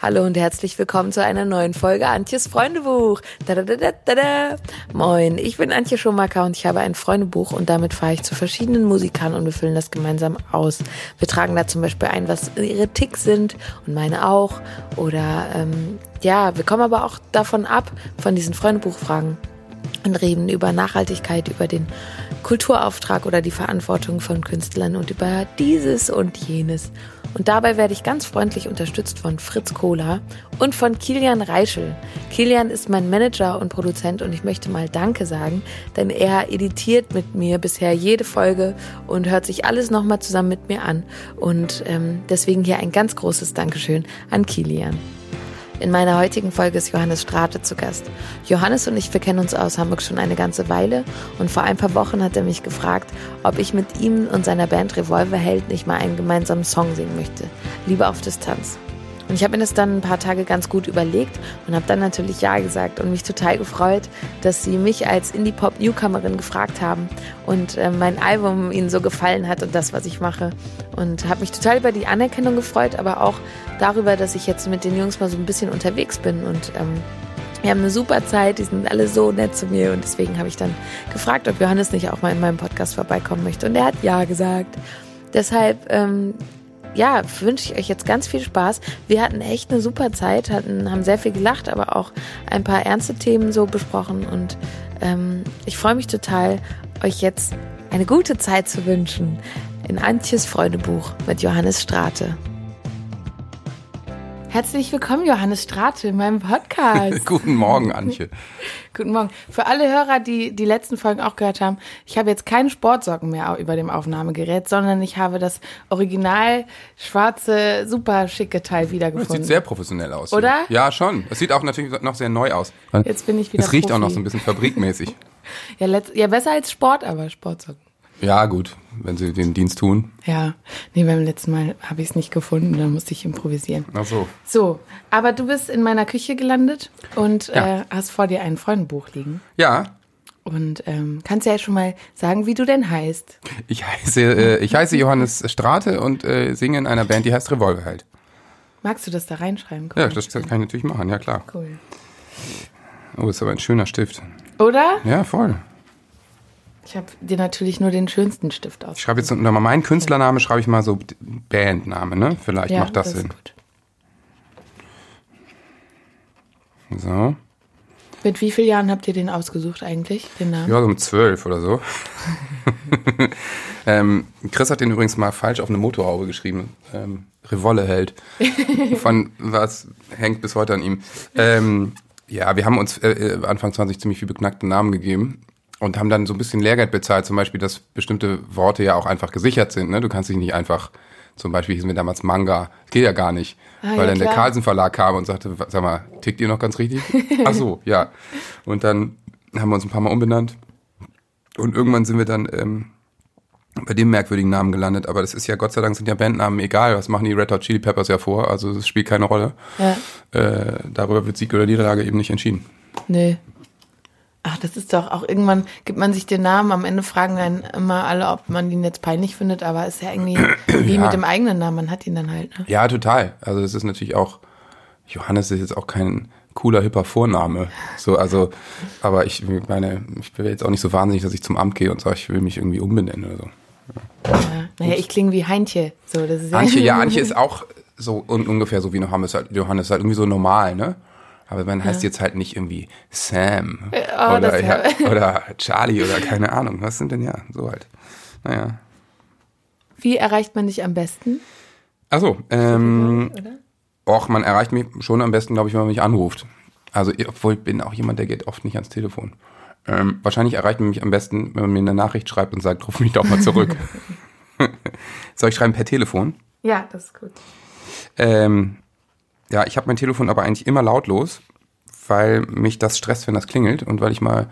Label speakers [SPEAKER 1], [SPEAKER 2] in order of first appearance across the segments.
[SPEAKER 1] Hallo und herzlich willkommen zu einer neuen Folge Antjes Freundebuch. Da, da, da, da, da. Moin, ich bin Antje Schumacher und ich habe ein Freundebuch und damit fahre ich zu verschiedenen Musikern und wir füllen das gemeinsam aus. Wir tragen da zum Beispiel ein, was ihre Ticks sind und meine auch. Oder ähm, ja, wir kommen aber auch davon ab, von diesen Freundebuchfragen und reden über Nachhaltigkeit, über den Kulturauftrag oder die Verantwortung von Künstlern und über dieses und jenes. Und dabei werde ich ganz freundlich unterstützt von Fritz Kohler und von Kilian Reischel. Kilian ist mein Manager und Produzent und ich möchte mal Danke sagen, denn er editiert mit mir bisher jede Folge und hört sich alles nochmal zusammen mit mir an. Und ähm, deswegen hier ein ganz großes Dankeschön an Kilian. In meiner heutigen Folge ist Johannes Strate zu Gast. Johannes und ich, wir kennen uns aus Hamburg schon eine ganze Weile und vor ein paar Wochen hat er mich gefragt, ob ich mit ihm und seiner Band Revolverheld nicht mal einen gemeinsamen Song singen möchte. Liebe auf Distanz. Und ich habe mir das dann ein paar Tage ganz gut überlegt und habe dann natürlich Ja gesagt und mich total gefreut, dass sie mich als Indie-Pop-Newcomerin gefragt haben und äh, mein Album ihnen so gefallen hat und das, was ich mache. Und habe mich total über die Anerkennung gefreut, aber auch darüber, dass ich jetzt mit den Jungs mal so ein bisschen unterwegs bin und ähm, wir haben eine super Zeit, die sind alle so nett zu mir und deswegen habe ich dann gefragt, ob Johannes nicht auch mal in meinem Podcast vorbeikommen möchte und er hat ja gesagt. Deshalb ähm, ja, wünsche ich euch jetzt ganz viel Spaß. Wir hatten echt eine super Zeit, hatten, haben sehr viel gelacht, aber auch ein paar ernste Themen so besprochen. Und ähm, ich freue mich total, euch jetzt eine gute Zeit zu wünschen in Antjes Freundebuch mit Johannes Strate. Herzlich willkommen, Johannes Strate, in meinem Podcast.
[SPEAKER 2] Guten Morgen, Antje.
[SPEAKER 1] Guten Morgen. Für alle Hörer, die die letzten Folgen auch gehört haben, ich habe jetzt keine Sportsocken mehr über dem Aufnahmegerät, sondern ich habe das original schwarze, super schicke Teil wiedergefunden.
[SPEAKER 2] Das sieht sehr professionell aus.
[SPEAKER 1] Oder?
[SPEAKER 2] Ja, schon. Es sieht auch natürlich noch sehr neu aus.
[SPEAKER 1] Jetzt bin ich wieder
[SPEAKER 2] Es riecht
[SPEAKER 1] Profi.
[SPEAKER 2] auch noch so ein bisschen fabrikmäßig.
[SPEAKER 1] Ja, ja, besser als Sport, aber Sportsocken.
[SPEAKER 2] Ja, gut, wenn sie den Dienst tun.
[SPEAKER 1] Ja, nee, beim letzten Mal habe ich es nicht gefunden, dann musste ich improvisieren.
[SPEAKER 2] Ach so.
[SPEAKER 1] So, aber du bist in meiner Küche gelandet und
[SPEAKER 2] Ja.
[SPEAKER 1] äh, hast vor dir ein Freundenbuch liegen.
[SPEAKER 2] Ja,
[SPEAKER 1] Und ähm, kannst ja schon mal sagen, wie du denn heißt.
[SPEAKER 2] ich heiße, äh, ich heiße Johannes Strate und äh, singe in einer Band, die heißt Revolverheld.
[SPEAKER 1] Magst du das da reinschreiben?
[SPEAKER 2] Ja, das kann ich natürlich machen, ja klar.
[SPEAKER 1] Cool.
[SPEAKER 2] Oh, ist aber ein schöner Stift.
[SPEAKER 1] Oder?
[SPEAKER 2] Ja, voll.
[SPEAKER 1] Ich habe dir natürlich nur den schönsten Stift aus.
[SPEAKER 2] Ich schreibe jetzt unter meinen Künstlername, schreibe ich mal so Bandname, ne? Vielleicht macht das,
[SPEAKER 1] ist
[SPEAKER 2] Sinn.
[SPEAKER 1] gut.
[SPEAKER 2] So.
[SPEAKER 1] Mit wie vielen Jahren habt ihr den ausgesucht eigentlich, den Namen?
[SPEAKER 2] Ja, so um zwölf oder so. ähm, Chris hat den übrigens mal falsch auf eine Motorhaube geschrieben. Ähm, Revolle hält. Von was hängt bis heute an ihm. Ähm, ja, wir haben uns äh, äh, Anfang 20 ziemlich viel beknackte Namen gegeben und haben dann so ein bisschen Lehrgeld bezahlt, zum Beispiel, dass bestimmte Worte ja auch einfach gesichert sind. Ne? Du kannst dich nicht einfach, zum Beispiel hießen wir damals Manga, das geht ja gar nicht.
[SPEAKER 1] Ah,
[SPEAKER 2] weil
[SPEAKER 1] ja,
[SPEAKER 2] dann der
[SPEAKER 1] klar.
[SPEAKER 2] Carlsen Verlag kam und sagte, sag mal, tickt ihr noch ganz richtig? Ach so, ja. Und dann haben wir uns ein paar Mal umbenannt. Und irgendwann sind wir dann ähm, bei dem merkwürdigen Namen gelandet. Aber das ist ja, Gott sei Dank sind ja Bandnamen egal. Was machen die Red Hot Chili Peppers ja vor? Also es spielt keine Rolle.
[SPEAKER 1] Ja.
[SPEAKER 2] Äh, darüber wird Sieg oder Niederlage eben nicht entschieden.
[SPEAKER 1] Nee. Ach, das ist doch auch irgendwann gibt man sich den Namen, am Ende fragen dann immer alle, ob man ihn jetzt peinlich findet, aber ist ja irgendwie wie
[SPEAKER 2] Ja.
[SPEAKER 1] mit dem eigenen Namen, man hat ihn dann halt, ne?
[SPEAKER 2] Ja, total. Also es ist natürlich auch, Johannes ist jetzt auch kein cooler, hipper Vorname. So, also, aber ich meine, ich bin jetzt auch nicht so wahnsinnig, dass ich zum Amt gehe und sage, ich will mich irgendwie umbenennen oder so.
[SPEAKER 1] Ja. Naja, ich klinge wie Heintje. So, das ist
[SPEAKER 2] Antje, ja, Antje ist auch so un ungefähr so wie Johannes halt, Johannes halt irgendwie so normal, ne? Aber man heißt jetzt halt nicht irgendwie Sam
[SPEAKER 1] oh,
[SPEAKER 2] oder, ja, oder Charlie oder keine Ahnung. Was sind denn ja so halt? Naja.
[SPEAKER 1] Wie erreicht man dich am besten?
[SPEAKER 2] Achso, ähm, och, man erreicht mich schon am besten, glaube ich, wenn man mich anruft. Also, obwohl ich bin auch jemand, der geht oft nicht ans Telefon. Ähm, wahrscheinlich erreicht man mich am besten, wenn man mir eine Nachricht schreibt und sagt, ruf mich doch mal zurück. Soll ich schreiben per Telefon?
[SPEAKER 1] Ja, das ist gut.
[SPEAKER 2] Ähm, ja, ich habe mein Telefon aber eigentlich immer lautlos, weil mich das stresst, wenn das klingelt und weil ich mal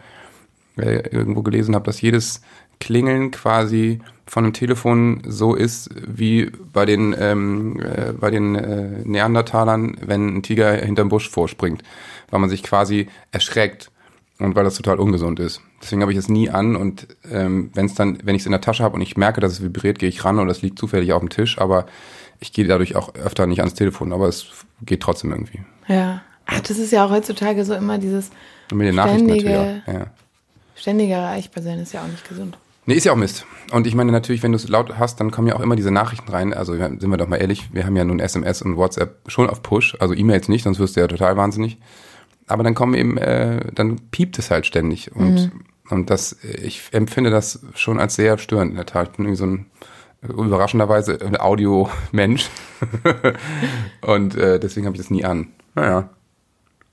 [SPEAKER 2] äh, irgendwo gelesen habe, dass jedes Klingeln quasi von einem Telefon so ist wie bei den ähm, äh, bei den äh, Neandertalern, wenn ein Tiger hinterm Busch vorspringt, weil man sich quasi erschreckt und weil das total ungesund ist. Deswegen habe ich es nie an und ähm, wenn es dann, wenn ich es in der Tasche habe und ich merke, dass es vibriert, gehe ich ran und es liegt zufällig auf dem Tisch, aber ich gehe dadurch auch öfter nicht ans Telefon, aber es geht trotzdem irgendwie.
[SPEAKER 1] Ja. Ach, das ist ja auch heutzutage so immer dieses
[SPEAKER 2] Und mit den Nachrichten
[SPEAKER 1] Ständige-
[SPEAKER 2] natürlich auch. Ja.
[SPEAKER 1] ständige erreichbar sein, ist ja auch nicht gesund.
[SPEAKER 2] Nee, ist ja auch Mist. Und ich meine natürlich, wenn du es laut hast, dann kommen ja auch immer diese Nachrichten rein. Also sind wir doch mal ehrlich, wir haben ja nun SMS und WhatsApp schon auf Push, also E-Mails nicht, sonst wirst du ja total wahnsinnig. Aber dann kommen eben, äh, dann piept es halt ständig. Und, und das, ich empfinde das schon als sehr störend in der Tat. Ich bin irgendwie so ein überraschenderweise ein Audio-Mensch. und äh, deswegen habe ich das nie an. Naja,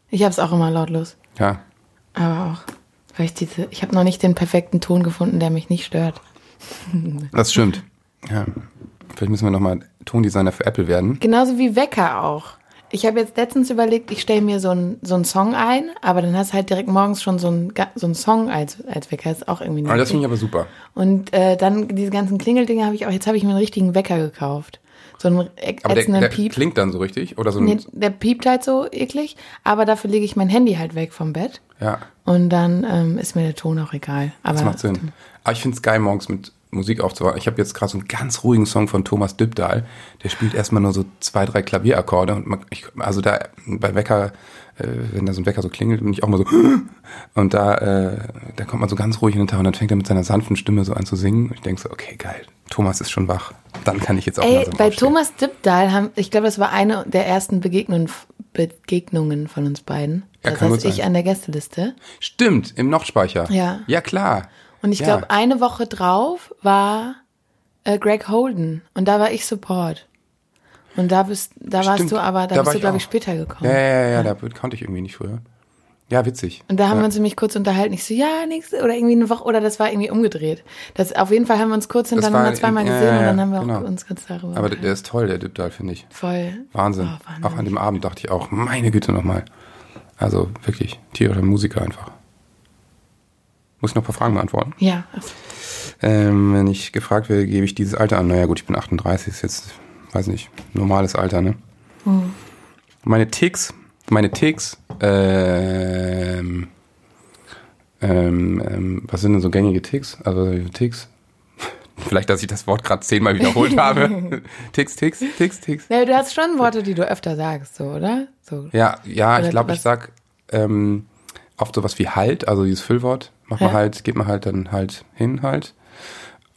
[SPEAKER 1] Ich habe es auch immer lautlos.
[SPEAKER 2] ja.
[SPEAKER 1] Aber auch, weil ich diese, ich habe noch nicht den perfekten Ton gefunden, der mich nicht stört.
[SPEAKER 2] Das stimmt. Ja. Vielleicht müssen wir nochmal Tondesigner für Apple werden.
[SPEAKER 1] Genauso wie Wecker auch. Ich habe jetzt letztens überlegt, ich stelle mir so einen so einen Song ein, aber dann hast du halt direkt morgens schon so einen, so einen Song als, als Wecker. ist auch irgendwie
[SPEAKER 2] Aber das finde ich aber super.
[SPEAKER 1] Und äh, dann diese ganzen Klingeldinge habe ich auch, jetzt habe ich mir einen richtigen Wecker gekauft. So einen äh,
[SPEAKER 2] Aber der, der
[SPEAKER 1] Piep.
[SPEAKER 2] klingt dann so richtig? Oder so ein,
[SPEAKER 1] Nee, der piept halt so eklig, aber dafür lege ich mein Handy halt weg vom Bett.
[SPEAKER 2] Ja,
[SPEAKER 1] Und dann ähm, ist mir der Ton auch egal. Aber
[SPEAKER 2] das macht Sinn. Aber ich finde es geil, morgens mit Musik aufzuwachen. Ich habe jetzt gerade so einen ganz ruhigen Song von Thomas Dybdahl. Der spielt erstmal nur so zwei, drei Klavierakkorde. Und man, ich, also da bei Wecker, äh, wenn da so ein Wecker so klingelt, bin ich auch mal so. Und da, äh, da kommt man so ganz ruhig in den Tag und dann fängt er mit seiner sanften Stimme so an zu singen. Und ich denke so, okay, geil. Thomas ist schon wach. Dann kann ich jetzt auch
[SPEAKER 1] Ey, bei
[SPEAKER 2] aufstehen.
[SPEAKER 1] Thomas Dibdahl haben, ich glaube, das war eine der ersten Begegnungen, Begegnungen von uns beiden.
[SPEAKER 2] Ja,
[SPEAKER 1] Da
[SPEAKER 2] kann
[SPEAKER 1] saß
[SPEAKER 2] gut
[SPEAKER 1] ich an der Gästeliste.
[SPEAKER 2] Stimmt, im Nochtspeicher.
[SPEAKER 1] Ja.
[SPEAKER 2] Ja, klar.
[SPEAKER 1] Und ich
[SPEAKER 2] Ja.
[SPEAKER 1] glaube, eine Woche drauf war äh, Greg Holden. Und da war ich Support. Und da bist, da warst
[SPEAKER 2] Stimmt,
[SPEAKER 1] du aber, da,
[SPEAKER 2] da
[SPEAKER 1] bist du, glaube ich, später gekommen.
[SPEAKER 2] Ja, ja, ja, ja, da konnte ich irgendwie nicht früher. Ja, witzig.
[SPEAKER 1] Und da haben
[SPEAKER 2] ja.
[SPEAKER 1] wir uns nämlich kurz unterhalten. Ich so, ja, nächste, oder irgendwie eine Woche, oder das war irgendwie umgedreht. Das, auf jeden Fall haben wir uns kurz hintereinander
[SPEAKER 2] war-
[SPEAKER 1] zweimal
[SPEAKER 2] ja,
[SPEAKER 1] gesehen
[SPEAKER 2] ja,
[SPEAKER 1] und dann
[SPEAKER 2] ja,
[SPEAKER 1] haben wir
[SPEAKER 2] genau.
[SPEAKER 1] auch uns kurz darüber
[SPEAKER 2] Aber der, der ist toll, der Dybdahl, finde ich.
[SPEAKER 1] Voll.
[SPEAKER 2] Wahnsinn.
[SPEAKER 1] Oh, Wahnsinn.
[SPEAKER 2] Auch an dem Abend dachte ich auch, meine Güte nochmal. Also wirklich, tierischer Musiker einfach. Muss ich noch ein paar Fragen beantworten?
[SPEAKER 1] Ja,
[SPEAKER 2] Ähm, wenn ich gefragt werde, gebe ich dieses Alter an. Naja gut, ich bin 38, ist jetzt, weiß nicht, normales Alter, ne?
[SPEAKER 1] Hm.
[SPEAKER 2] Meine Ticks, meine Ticks, ähm, ähm, ähm, was sind denn so gängige Ticks? Also Ticks? Vielleicht, dass ich das Wort gerade zehnmal wiederholt habe. Ticks, Ticks, Ticks, Ticks.
[SPEAKER 1] Ja, du hast schon Worte, die du öfter sagst, so, oder? So.
[SPEAKER 2] Ja, ja,
[SPEAKER 1] Oder
[SPEAKER 2] ich glaube, ich sag ähm, oft sowas wie halt, also dieses Füllwort. Mach mal
[SPEAKER 1] Ja.
[SPEAKER 2] halt, geht man halt dann halt hin halt.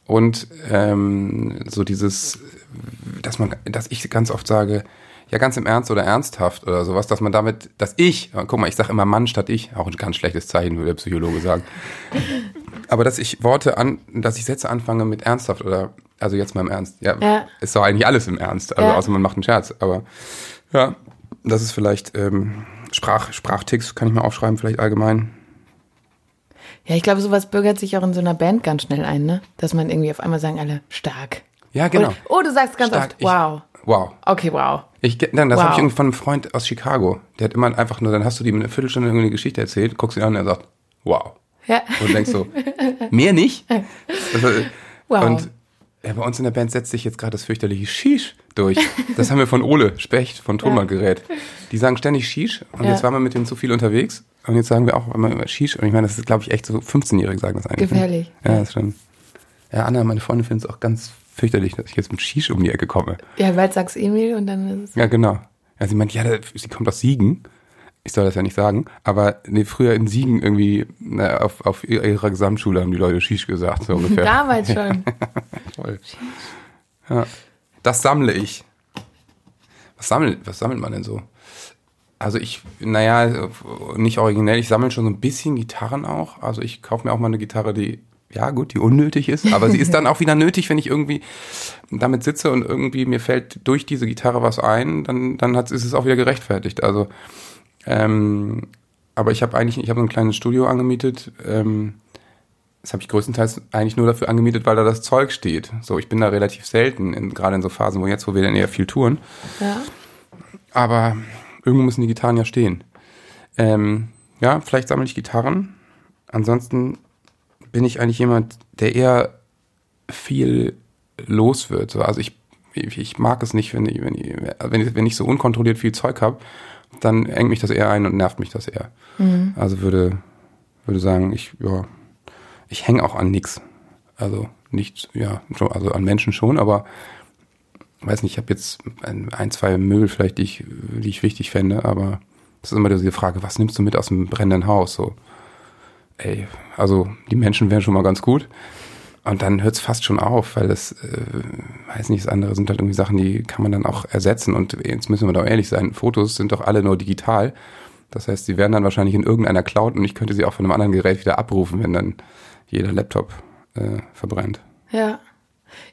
[SPEAKER 2] Und ähm, so dieses, dass man, dass ich ganz oft sage, ja ganz im Ernst oder ernsthaft oder sowas, dass man damit, dass ich, guck mal, ich sage immer Mann statt ich, auch ein ganz schlechtes Zeichen, würde der Psychologe sagen. Aber dass ich Worte an, dass ich Sätze anfange mit ernsthaft oder, also jetzt mal im Ernst, ja,
[SPEAKER 1] Ja.
[SPEAKER 2] ist doch eigentlich alles im Ernst, also
[SPEAKER 1] Ja.
[SPEAKER 2] außer man macht einen Scherz, aber ja, das ist vielleicht ähm, Sprach, Sprachticks, kann ich mal aufschreiben, vielleicht allgemein.
[SPEAKER 1] Ja, ich glaube, sowas bürgert sich auch in so einer Band ganz schnell ein, ne? Dass man irgendwie auf einmal sagen alle, stark.
[SPEAKER 2] Ja, genau.
[SPEAKER 1] Oder, oh, du sagst ganz
[SPEAKER 2] Stark.
[SPEAKER 1] oft, wow.
[SPEAKER 2] Ich, wow.
[SPEAKER 1] Okay, wow.
[SPEAKER 2] Ich, dann, das
[SPEAKER 1] Wow.
[SPEAKER 2] habe ich irgendwie von einem Freund aus Chicago. Der hat immer einfach nur, dann hast du ihm eine Viertelstunde irgendeine Geschichte erzählt, guckst ihn an und er sagt, wow.
[SPEAKER 1] Ja.
[SPEAKER 2] Und denkst so, mehr nicht? Also,
[SPEAKER 1] Wow.
[SPEAKER 2] Und ja, bei uns in der Band setzt sich jetzt gerade das fürchterliche Shish durch. Das haben wir von Ole Specht von Tonbandgerät. Die sagen ständig Shish und
[SPEAKER 1] Ja.
[SPEAKER 2] jetzt waren wir mit denen zu viel unterwegs und jetzt sagen wir auch immer Shish und ich meine, das ist glaube ich echt so 15-Jährige sagen das eigentlich. ne?
[SPEAKER 1] Gefährlich.
[SPEAKER 2] Ja, das ist schon. Ja, Anna, meine Freundin findet es auch ganz fürchterlich, dass ich jetzt mit Shish um die Ecke komme.
[SPEAKER 1] Ja, bald sagst Emil und dann ist es.
[SPEAKER 2] Ja, genau. Ja, sie meint, ja, sie kommt aus Siegen. Ich soll das ja nicht sagen, aber nee, früher in Siegen irgendwie na, auf, auf ihrer Gesamtschule haben die Leute Shish gesagt, so ungefähr.
[SPEAKER 1] Damals schon.
[SPEAKER 2] Voll. Ja. Das sammle ich. Was sammelt, was sammelt man denn so? Also ich, naja, nicht originell, ich sammle schon so ein bisschen Gitarren auch. Also ich kaufe mir auch mal eine Gitarre, die, ja gut, die unnötig ist, aber sie ist dann auch wieder nötig, wenn ich irgendwie damit sitze und irgendwie mir fällt durch diese Gitarre was ein, dann, dann hat, ist es auch wieder gerechtfertigt. Also, ähm, aber ich habe eigentlich, ich habe so ein kleines Studio angemietet, ähm, das habe ich größtenteils eigentlich nur dafür angemietet, weil da das Zeug steht. So, ich bin da relativ selten, in, gerade in so Phasen, wo jetzt, wo wir dann eher viel touren.
[SPEAKER 1] Ja.
[SPEAKER 2] Aber irgendwo müssen die Gitarren ja stehen. Ähm, ja, vielleicht sammle ich Gitarren. Ansonsten bin ich eigentlich jemand, der eher viel los wird. So, Also ich, ich, mag es nicht, wenn ich, wenn ich, wenn ich, wenn ich so unkontrolliert viel Zeug habe, dann engt mich das eher ein und nervt mich das eher. Also würde, würde sagen, ich, ja, ich hänge auch an nix. Also nicht, ja, also an Menschen schon, aber weiß nicht, ich habe jetzt ein, ein, zwei Möbel vielleicht, die ich, die ich wichtig fände, aber das ist immer diese Frage, was nimmst du mit aus dem brennenden Haus? So, ey, also die Menschen wären schon mal ganz gut. Und dann hört es fast schon auf, weil das, äh, weiß nicht, das andere sind halt irgendwie Sachen, die kann man dann auch ersetzen. Und jetzt müssen wir doch ehrlich sein, Fotos sind doch alle nur digital. Das heißt, sie werden dann wahrscheinlich in irgendeiner Cloud und ich könnte sie auch von einem anderen Gerät wieder abrufen, wenn dann jeder Laptop äh, verbrennt.
[SPEAKER 1] Ja.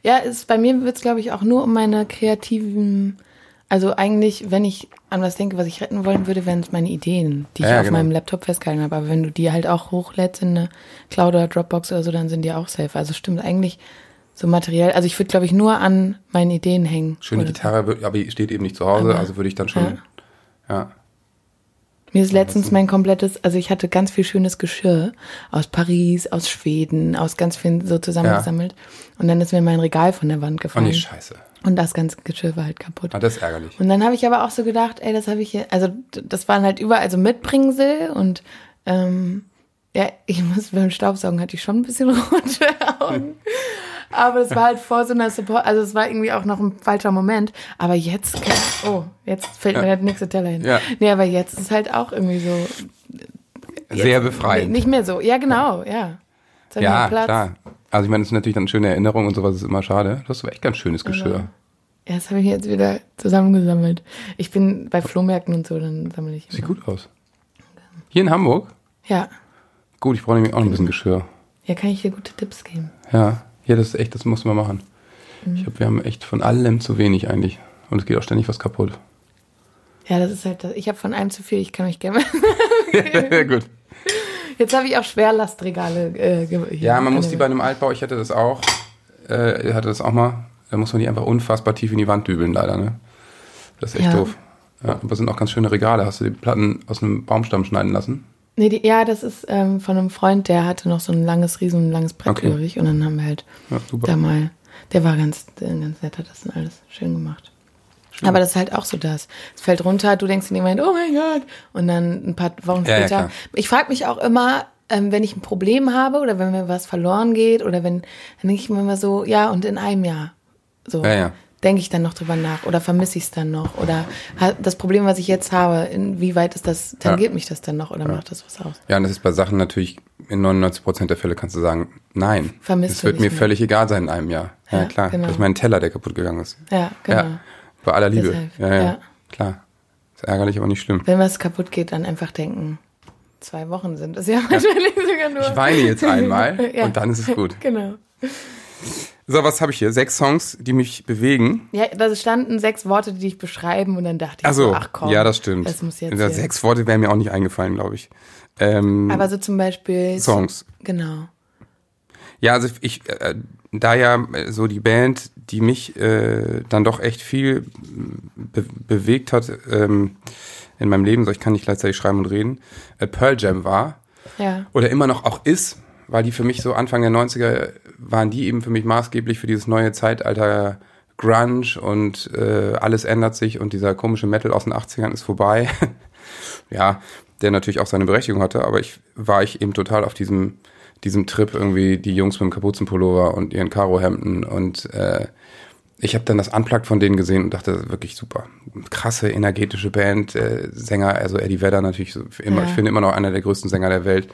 [SPEAKER 1] Ja, ist, bei mir wird es, glaube ich, auch nur um meine kreativen, also eigentlich, wenn ich an was denke, was ich retten wollen würde, wären es meine Ideen, die ich
[SPEAKER 2] Ja,
[SPEAKER 1] auf
[SPEAKER 2] genau.
[SPEAKER 1] meinem Laptop festgehalten habe. Aber wenn du die halt auch hochlädst in eine Cloud oder Dropbox oder so, dann sind die auch safe. Also stimmt eigentlich so materiell. Also ich würde, glaube ich, nur an meinen Ideen hängen.
[SPEAKER 2] Schöne. Gitarre, aber die steht eben nicht zu Hause,
[SPEAKER 1] Aber-
[SPEAKER 2] also würde ich dann schon, ja.
[SPEAKER 1] Mir ist letztens mein komplettes, also ich hatte ganz viel schönes Geschirr aus Paris, aus Schweden, aus ganz vielen so zusammengesammelt. Und dann ist mir mein Regal von der Wand
[SPEAKER 2] Oh
[SPEAKER 1] gefallen.
[SPEAKER 2] nee, scheiße.
[SPEAKER 1] und das ganze Geschirr war halt kaputt.
[SPEAKER 2] Ah, das ist ärgerlich.
[SPEAKER 1] Und dann habe ich aber auch so gedacht, ey, das habe ich hier, also das waren halt überall so Mitbringsel und ähm, ja, ich muss beim Staubsaugen hatte ich schon ein bisschen rote Augen. Aber es war halt vor so einer Support, also es war irgendwie auch noch ein falscher Moment. Aber jetzt, oh, jetzt fällt mir
[SPEAKER 2] Ja.
[SPEAKER 1] der nächste Teller hin.
[SPEAKER 2] Ja.
[SPEAKER 1] Nee, aber jetzt ist halt auch irgendwie so.
[SPEAKER 2] Sehr befreiend.
[SPEAKER 1] Nicht mehr so. Ja, genau, ja.
[SPEAKER 2] Ja, klar. Also ich meine, das ist natürlich dann eine schöne Erinnerung und sowas ist immer schade. Du hast aber echt ganz schönes Geschirr.
[SPEAKER 1] Ja, das habe ich jetzt wieder zusammengesammelt. Ich bin bei Flohmärkten und so, dann sammle ich.
[SPEAKER 2] Sieht
[SPEAKER 1] immer.
[SPEAKER 2] gut aus. Hier in Hamburg?
[SPEAKER 1] Ja.
[SPEAKER 2] Gut, ich brauche nämlich auch ein bisschen Geschirr.
[SPEAKER 1] Ja, kann ich dir gute Tipps geben.
[SPEAKER 2] Ja, ja, das ist echt, das muss man machen.
[SPEAKER 1] Mhm.
[SPEAKER 2] Ich glaube, wir haben echt von allem zu wenig eigentlich. Und es geht auch ständig was kaputt.
[SPEAKER 1] Ja, das ist halt das. Ich habe von einem zu viel, ich kann mich gerne.
[SPEAKER 2] gut.
[SPEAKER 1] Jetzt habe ich auch Schwerlastregale. Äh,
[SPEAKER 2] Ja, man muss die bei einem Altbau, ich hatte das auch, äh, hatte das auch mal, da muss man die einfach unfassbar tief in die Wand dübeln, leider, ne? Das ist echt
[SPEAKER 1] Ja.
[SPEAKER 2] doof. Ja, aber sind auch ganz schöne Regale. Hast du die Platten aus einem Baumstamm schneiden lassen?
[SPEAKER 1] Nee, die, ja, das ist ähm, von einem Freund, der hatte noch so ein langes, riesen langes Brett
[SPEAKER 2] Okay.
[SPEAKER 1] übrig. Und dann haben wir halt
[SPEAKER 2] Ja,
[SPEAKER 1] da mal. Der war ganz, äh, ganz nett, hat das dann alles schön gemacht. Aber das ist halt auch so das. Es fällt runter, du denkst in dem Moment, oh mein Gott. Und dann ein paar Wochen
[SPEAKER 2] Ja, ja,
[SPEAKER 1] später.
[SPEAKER 2] klar.
[SPEAKER 1] ich frage mich auch immer, ähm, wenn ich ein Problem habe oder wenn mir was verloren geht oder wenn, dann denke ich mir immer so, ja, und in einem Jahr. So.
[SPEAKER 2] Ja, ja.
[SPEAKER 1] Denke ich dann noch drüber nach oder vermisse ich es dann noch? Oder das Problem, was ich jetzt habe, inwieweit ist das, tangiert mich das dann noch oder macht das was aus?
[SPEAKER 2] Ja, und das ist bei Sachen natürlich, in 99 Prozent der Fälle kannst du sagen, nein.
[SPEAKER 1] Vermisst
[SPEAKER 2] Es wird mir
[SPEAKER 1] mehr.
[SPEAKER 2] völlig egal sein in einem Jahr. Ja,
[SPEAKER 1] Ja,
[SPEAKER 2] klar.
[SPEAKER 1] genau.
[SPEAKER 2] Das ist mein Teller, der kaputt gegangen ist.
[SPEAKER 1] Ja, genau.
[SPEAKER 2] Ja, bei aller Liebe. Ja, ja,
[SPEAKER 1] ja.
[SPEAKER 2] klar. Ist ärgerlich, aber nicht schlimm.
[SPEAKER 1] Wenn was kaputt geht, dann einfach denken, zwei Wochen sind es ja wahrscheinlich sogar nur.
[SPEAKER 2] Ich weine jetzt einmal
[SPEAKER 1] Ja.
[SPEAKER 2] und dann ist es gut.
[SPEAKER 1] Genau.
[SPEAKER 2] So, was habe ich hier? Sechs Songs, die mich bewegen.
[SPEAKER 1] Ja, da standen sechs Worte, die dich beschreiben und dann dachte ich
[SPEAKER 2] Also,
[SPEAKER 1] so, ach komm.
[SPEAKER 2] ja, das stimmt.
[SPEAKER 1] Das muss jetzt.
[SPEAKER 2] Sechs Worte wären mir auch nicht eingefallen, glaube ich. Ähm,
[SPEAKER 1] Aber so zum Beispiel.
[SPEAKER 2] Songs.
[SPEAKER 1] Genau.
[SPEAKER 2] Ja, also ich, äh, da ja äh, so die Band, die mich äh, dann doch echt viel be bewegt hat ähm, in meinem Leben, so ich kann nicht gleichzeitig schreiben und reden, äh, Pearl Jam war
[SPEAKER 1] Ja.
[SPEAKER 2] oder immer noch auch ist, weil die für mich so Anfang der 90er waren die eben für mich maßgeblich für dieses neue Zeitalter Grunge und äh, alles ändert sich und dieser komische Metal aus den 80ern ist vorbei. ja, der natürlich auch seine Berechtigung hatte, aber ich war ich eben total auf diesem diesem Trip irgendwie die Jungs mit dem Kapuzenpullover und ihren Karohemden und äh, ich habe dann das Unplugged von denen gesehen und dachte, wirklich super. Krasse, energetische Band, äh, Sänger, also Eddie Vedder natürlich immer,
[SPEAKER 1] Ja.
[SPEAKER 2] ich finde immer noch einer der größten Sänger der Welt.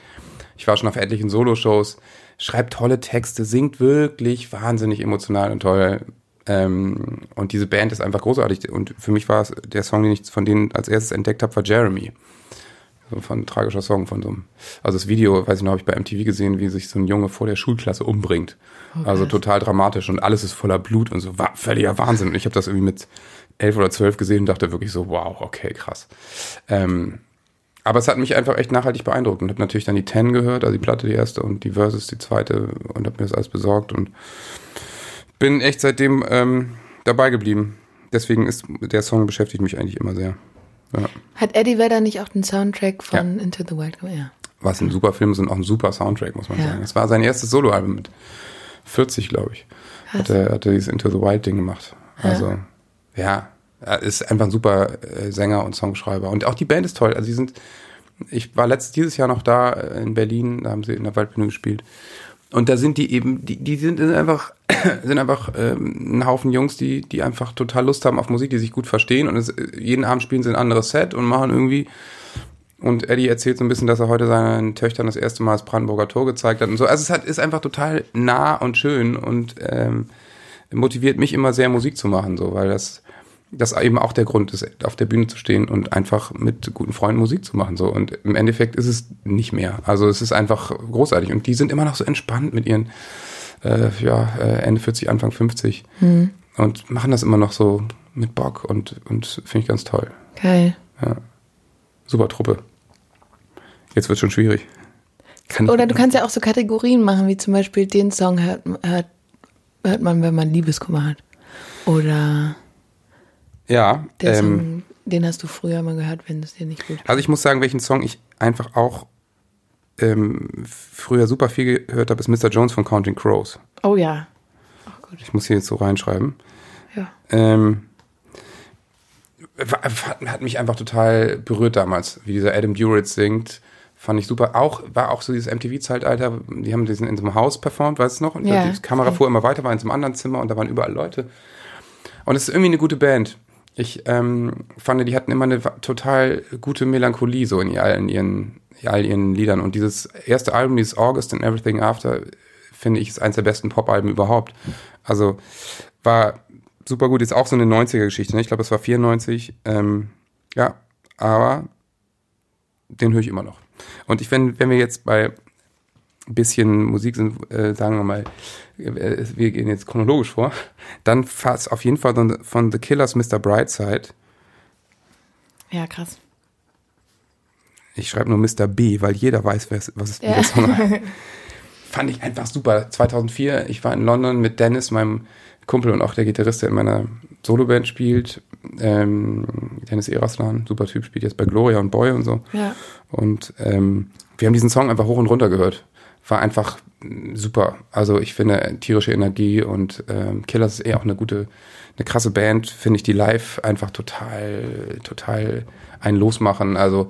[SPEAKER 2] Ich war schon auf etlichen Soloshows, schreibt tolle Texte, singt wirklich wahnsinnig emotional und toll. Ähm, und diese Band ist einfach großartig. Und für mich war es der Song, den ich von denen als erstes entdeckt habe, war Jeremy. So von ein tragischer Song von so einem. Also das Video, weiß ich noch, habe ich bei MTV gesehen, wie sich so ein Junge vor der Schulklasse umbringt. also total dramatisch und alles ist voller Blut und so war völliger Wahnsinn. Und ich habe das irgendwie mit elf oder zwölf gesehen und dachte wirklich so, wow, okay, krass. Ähm, aber es hat mich einfach echt nachhaltig beeindruckt und habe natürlich dann die Ten gehört, also die Platte die erste und die Versus die zweite und habe mir das alles besorgt und bin echt seitdem ähm, dabei geblieben. Deswegen ist der Song beschäftigt mich eigentlich immer sehr. Ja.
[SPEAKER 1] Hat Eddie Vedder nicht auch den Soundtrack von Into the Wild gemacht? Ja.
[SPEAKER 2] Was ein super Film ist und auch ein super Soundtrack, muss man
[SPEAKER 1] Ja.
[SPEAKER 2] sagen. Es war sein erstes Soloalbum mit 40, glaube ich. Hat er, hat er dieses Into the Wild Ding gemacht. Also, ja, er ist einfach ein super äh, Sänger und Songschreiber. Und auch die Band ist toll. Also, die sind, ich war letztes, dieses Jahr noch da äh, in Berlin, da haben sie in der Waldbühne gespielt. Und da sind die eben, die, die sind einfach, sind einfach ähm, ein Haufen Jungs, die, die einfach total Lust haben auf Musik, die sich gut verstehen. Und es, jeden Abend spielen sie ein anderes Set und machen irgendwie. Und Eddie erzählt so ein bisschen, dass er heute seinen Töchtern das erste Mal das Brandenburger Tor gezeigt hat und so. Also es hat, ist einfach total nah und schön und ähm, motiviert mich immer sehr, Musik zu machen, so, weil das, das eben auch der Grund ist, auf der Bühne zu stehen und einfach mit guten Freunden Musik zu machen. So. Und im Endeffekt ist es nicht mehr. Also es ist einfach großartig. Und die sind immer noch so entspannt mit ihren äh, ja, äh, Ende 40, Anfang 50
[SPEAKER 1] Hm.
[SPEAKER 2] und machen das immer noch so mit Bock und, und finde ich ganz toll.
[SPEAKER 1] Geil.
[SPEAKER 2] Ja. Super Truppe. Jetzt wird schon schwierig. Kann
[SPEAKER 1] Oder du kannst ja auch so Kategorien machen, wie zum Beispiel den Song hört, hört, hört man, wenn man Liebeskummer hat. Oder
[SPEAKER 2] ja,
[SPEAKER 1] der
[SPEAKER 2] ähm,
[SPEAKER 1] Song, den hast du früher mal gehört, wenn es dir nicht gut
[SPEAKER 2] Also ich muss sagen, welchen Song ich einfach auch ähm, früher super viel gehört habe, ist Mr. Jones von Counting Crows.
[SPEAKER 1] Oh ja. Gut.
[SPEAKER 2] Ich muss hier jetzt so reinschreiben.
[SPEAKER 1] Ja.
[SPEAKER 2] Ähm, hat mich einfach total berührt damals, wie dieser Adam Duritz singt. Fand ich super. Auch, war auch so dieses MTV-Zeitalter, die haben diesen in so einem Haus performt, weißt du noch? Und
[SPEAKER 1] Ja.
[SPEAKER 2] die Kamera fuhr immer weiter, war in so einem anderen Zimmer und da waren überall Leute. Und es ist irgendwie eine gute Band. Ich ähm, fand, die hatten immer eine total gute Melancholie so in all ihren, in all ihren Liedern. Und dieses erste Album, dieses August and Everything After, finde ich, ist eins der besten Pop-Alben überhaupt. Also war super gut. Ist auch so eine 90er-Geschichte. Ne? Ich glaube, es war 94. Ähm, ja, aber den höre ich immer noch. Und ich, wenn, wenn wir jetzt bei bisschen Musik sind, äh, sagen wir mal, wir gehen jetzt chronologisch vor, dann fast auf jeden Fall von, von The Killers Mr. Brightside.
[SPEAKER 1] Ja, krass.
[SPEAKER 2] Ich schreibe nur Mr. B, weil jeder weiß, es- was es
[SPEAKER 1] Ja.
[SPEAKER 2] der Song heißt. Fand ich einfach super. 2004, ich war in London mit Dennis, meinem Kumpel und auch der Gitarrist, der in meiner Soloband spielt. Ähm, Dennis Eraslan, super Typ, spielt jetzt bei Gloria und Boy und so.
[SPEAKER 1] Ja.
[SPEAKER 2] Und ähm, wir haben diesen Song einfach hoch und runter gehört. War einfach mm, super. Also ich finde tierische Energie und ähm, Killers ist eher auch eine gute, eine krasse Band, finde ich die live einfach total, total ein Losmachen. Also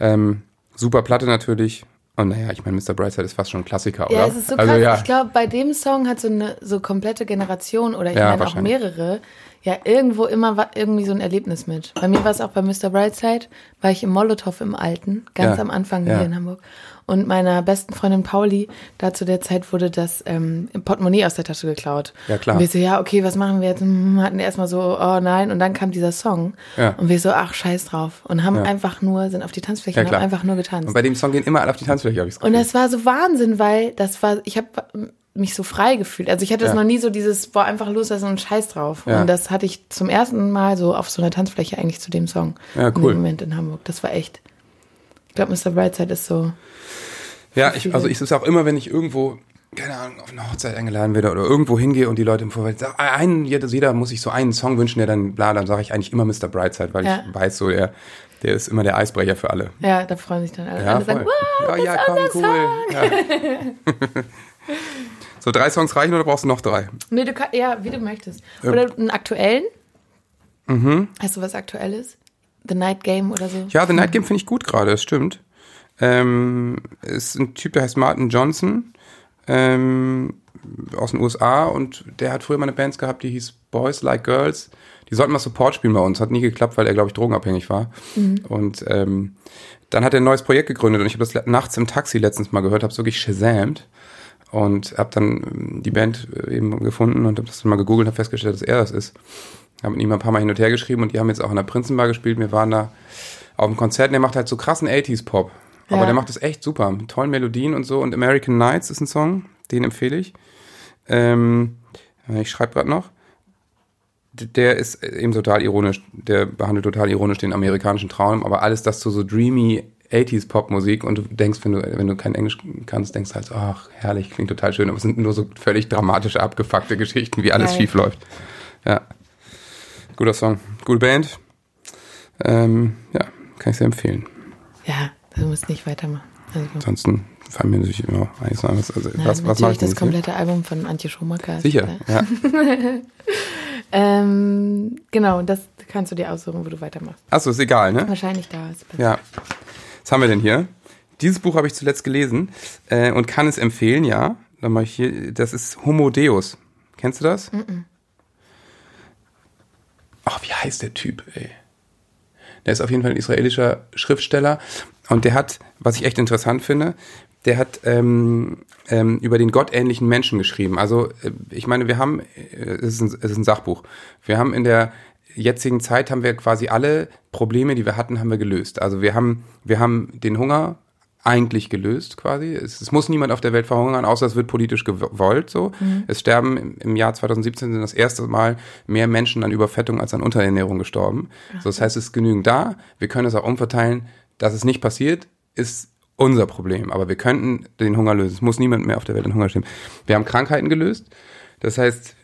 [SPEAKER 2] ähm, super Platte natürlich. Und naja, ich meine, Mr. Brightside ist fast schon ein Klassiker,
[SPEAKER 1] Ja,
[SPEAKER 2] oder?
[SPEAKER 1] es ist so krass.
[SPEAKER 2] also ja,
[SPEAKER 1] Ich glaube, bei dem Song hat so eine so komplette Generation oder ich
[SPEAKER 2] Ja,
[SPEAKER 1] meine auch mehrere ja irgendwo immer irgendwie so ein Erlebnis mit. Bei mir war es auch bei Mr. Brightside, war ich im Molotow im Alten, ganz
[SPEAKER 2] Ja,
[SPEAKER 1] am Anfang
[SPEAKER 2] ja.
[SPEAKER 1] hier in Hamburg. Und meiner besten Freundin Pauli, da zu der Zeit wurde das ähm, Portemonnaie aus der Tasche geklaut.
[SPEAKER 2] Ja, klar.
[SPEAKER 1] Und wir so, ja, okay, was machen wir jetzt? Hm, hatten erstmal so, oh nein. Und dann kam dieser Song.
[SPEAKER 2] Ja.
[SPEAKER 1] Und wir so, ach, scheiß drauf. Und haben
[SPEAKER 2] Ja.
[SPEAKER 1] einfach nur, sind auf die Tanzfläche
[SPEAKER 2] Ja,
[SPEAKER 1] und haben einfach nur getanzt.
[SPEAKER 2] und bei dem Song gehen immer alle auf die Tanzfläche, habe ich
[SPEAKER 1] Und das war so Wahnsinn, weil das war, ich habe mich so frei gefühlt. Also ich hatte das
[SPEAKER 2] Ja.
[SPEAKER 1] noch nie so dieses, boah, einfach loslassen und Scheiß drauf.
[SPEAKER 2] Ja.
[SPEAKER 1] Und das hatte ich zum ersten Mal so auf so einer Tanzfläche eigentlich zu dem Song.
[SPEAKER 2] Ja,
[SPEAKER 1] In
[SPEAKER 2] cool.
[SPEAKER 1] dem Moment in Hamburg. Das war echt. Ich glaube, Mr. Brightside ist so.
[SPEAKER 2] Ja, ich, also ich es ist auch immer, wenn ich irgendwo, keine Ahnung, auf eine Hochzeit eingeladen werde oder irgendwo hingehe und die Leute im Vorfeld sagen, ah, einen, jeder, jeder muss sich so einen Song wünschen, der dann bla, dann sage ich eigentlich immer Mr. Brightside, weil
[SPEAKER 1] Ja.
[SPEAKER 2] ich weiß so, der, der ist immer der Eisbrecher für alle.
[SPEAKER 1] Ja, da freuen sich dann alle.
[SPEAKER 2] Ja,
[SPEAKER 1] alle sagen, wow,
[SPEAKER 2] ja,
[SPEAKER 1] das
[SPEAKER 2] ja,
[SPEAKER 1] ist
[SPEAKER 2] komm, cool.
[SPEAKER 1] Song.
[SPEAKER 2] Ja. so, drei Songs reichen oder brauchst du noch drei?
[SPEAKER 1] Nee, du kann, ja, wie du möchtest. Oder einen aktuellen.
[SPEAKER 2] Mhm.
[SPEAKER 1] Hast du was Aktuelles? The Night Game oder so?
[SPEAKER 2] Ja, The Night Game finde ich gut gerade, das stimmt. Ähm, ist ein Typ, der heißt Martin Johnson ähm, aus den USA und der hat früher mal eine Band gehabt, die hieß Boys Like Girls. Die sollten mal Support spielen bei uns, hat nie geklappt, weil er, glaube ich, drogenabhängig war. Und ähm, dann hat er ein neues Projekt gegründet und ich habe das nachts im Taxi letztens mal gehört, habe es wirklich shazamt und habe dann ähm, die Band äh, eben gefunden und habe das dann mal gegoogelt und habe festgestellt, dass er das ist. Habe mit ihm ein paar Mal hin und her geschrieben und die haben jetzt auch in der Prinzenbar gespielt. Wir waren da auf dem Konzert und der macht halt so krassen 80s-Pop. Aber
[SPEAKER 1] Ja.
[SPEAKER 2] der macht das echt super, mit tollen Melodien und so. Und American Nights ist ein Song, den empfehle ich. Ähm, ich schreibe gerade noch. Der ist eben total ironisch, der behandelt total ironisch den amerikanischen Traum, aber alles das zu so dreamy 80s Popmusik und du denkst, wenn du, wenn du kein Englisch kannst, denkst halt, so, ach, herrlich, klingt total schön, aber es sind nur so völlig dramatische, abgefuckte Geschichten, wie alles
[SPEAKER 1] Geil.
[SPEAKER 2] schief läuft. Ja. Guter Song. Gute Band. Ähm, ja, kann ich sehr empfehlen.
[SPEAKER 1] Ja, du musst nicht weitermachen. Also,
[SPEAKER 2] Ansonsten fallen mir natürlich immer einiges an. Also,
[SPEAKER 1] nein,
[SPEAKER 2] was, was mache
[SPEAKER 1] natürlich das
[SPEAKER 2] hier?
[SPEAKER 1] komplette Album von Antje Schumacher.
[SPEAKER 2] Sicher, ja.
[SPEAKER 1] Ähm, genau, das kannst du dir aussuchen, wo du weitermachst.
[SPEAKER 2] Achso, ist egal, ne?
[SPEAKER 1] Wahrscheinlich da ist.
[SPEAKER 2] Ja. Was haben wir denn hier? Dieses Buch habe ich zuletzt gelesen äh, und kann es empfehlen, ja. Dann mache ich hier, das ist Homo Deus. Kennst du das? Mhm. Ach, wie heißt der Typ, ey? Der ist auf jeden Fall ein israelischer Schriftsteller und der hat, was ich echt interessant finde, der hat ähm, ähm, über den gottähnlichen Menschen geschrieben. Also äh, ich meine, wir haben, äh, es ist, ein, es ist ein Sachbuch, wir haben in der jetzigen Zeit haben wir quasi alle Probleme, die wir hatten, haben wir gelöst. Also wir haben, wir haben den Hunger eigentlich gelöst quasi. Es, es, muss niemand auf der Welt verhungern, außer es wird politisch gewollt so. Mhm. Es sterben im, im, Jahr 2017 sind das erste Mal mehr Menschen an Überfettung als an Unterernährung gestorben. So, das heißt, es ist genügend da. Wir können es auch umverteilen. Dass es nicht passiert, ist unser Problem. Aber wir könnten den Hunger lösen. Es muss niemand mehr auf der Welt den Hunger stehen. Wir haben Krankheiten gelöst. Das heißt,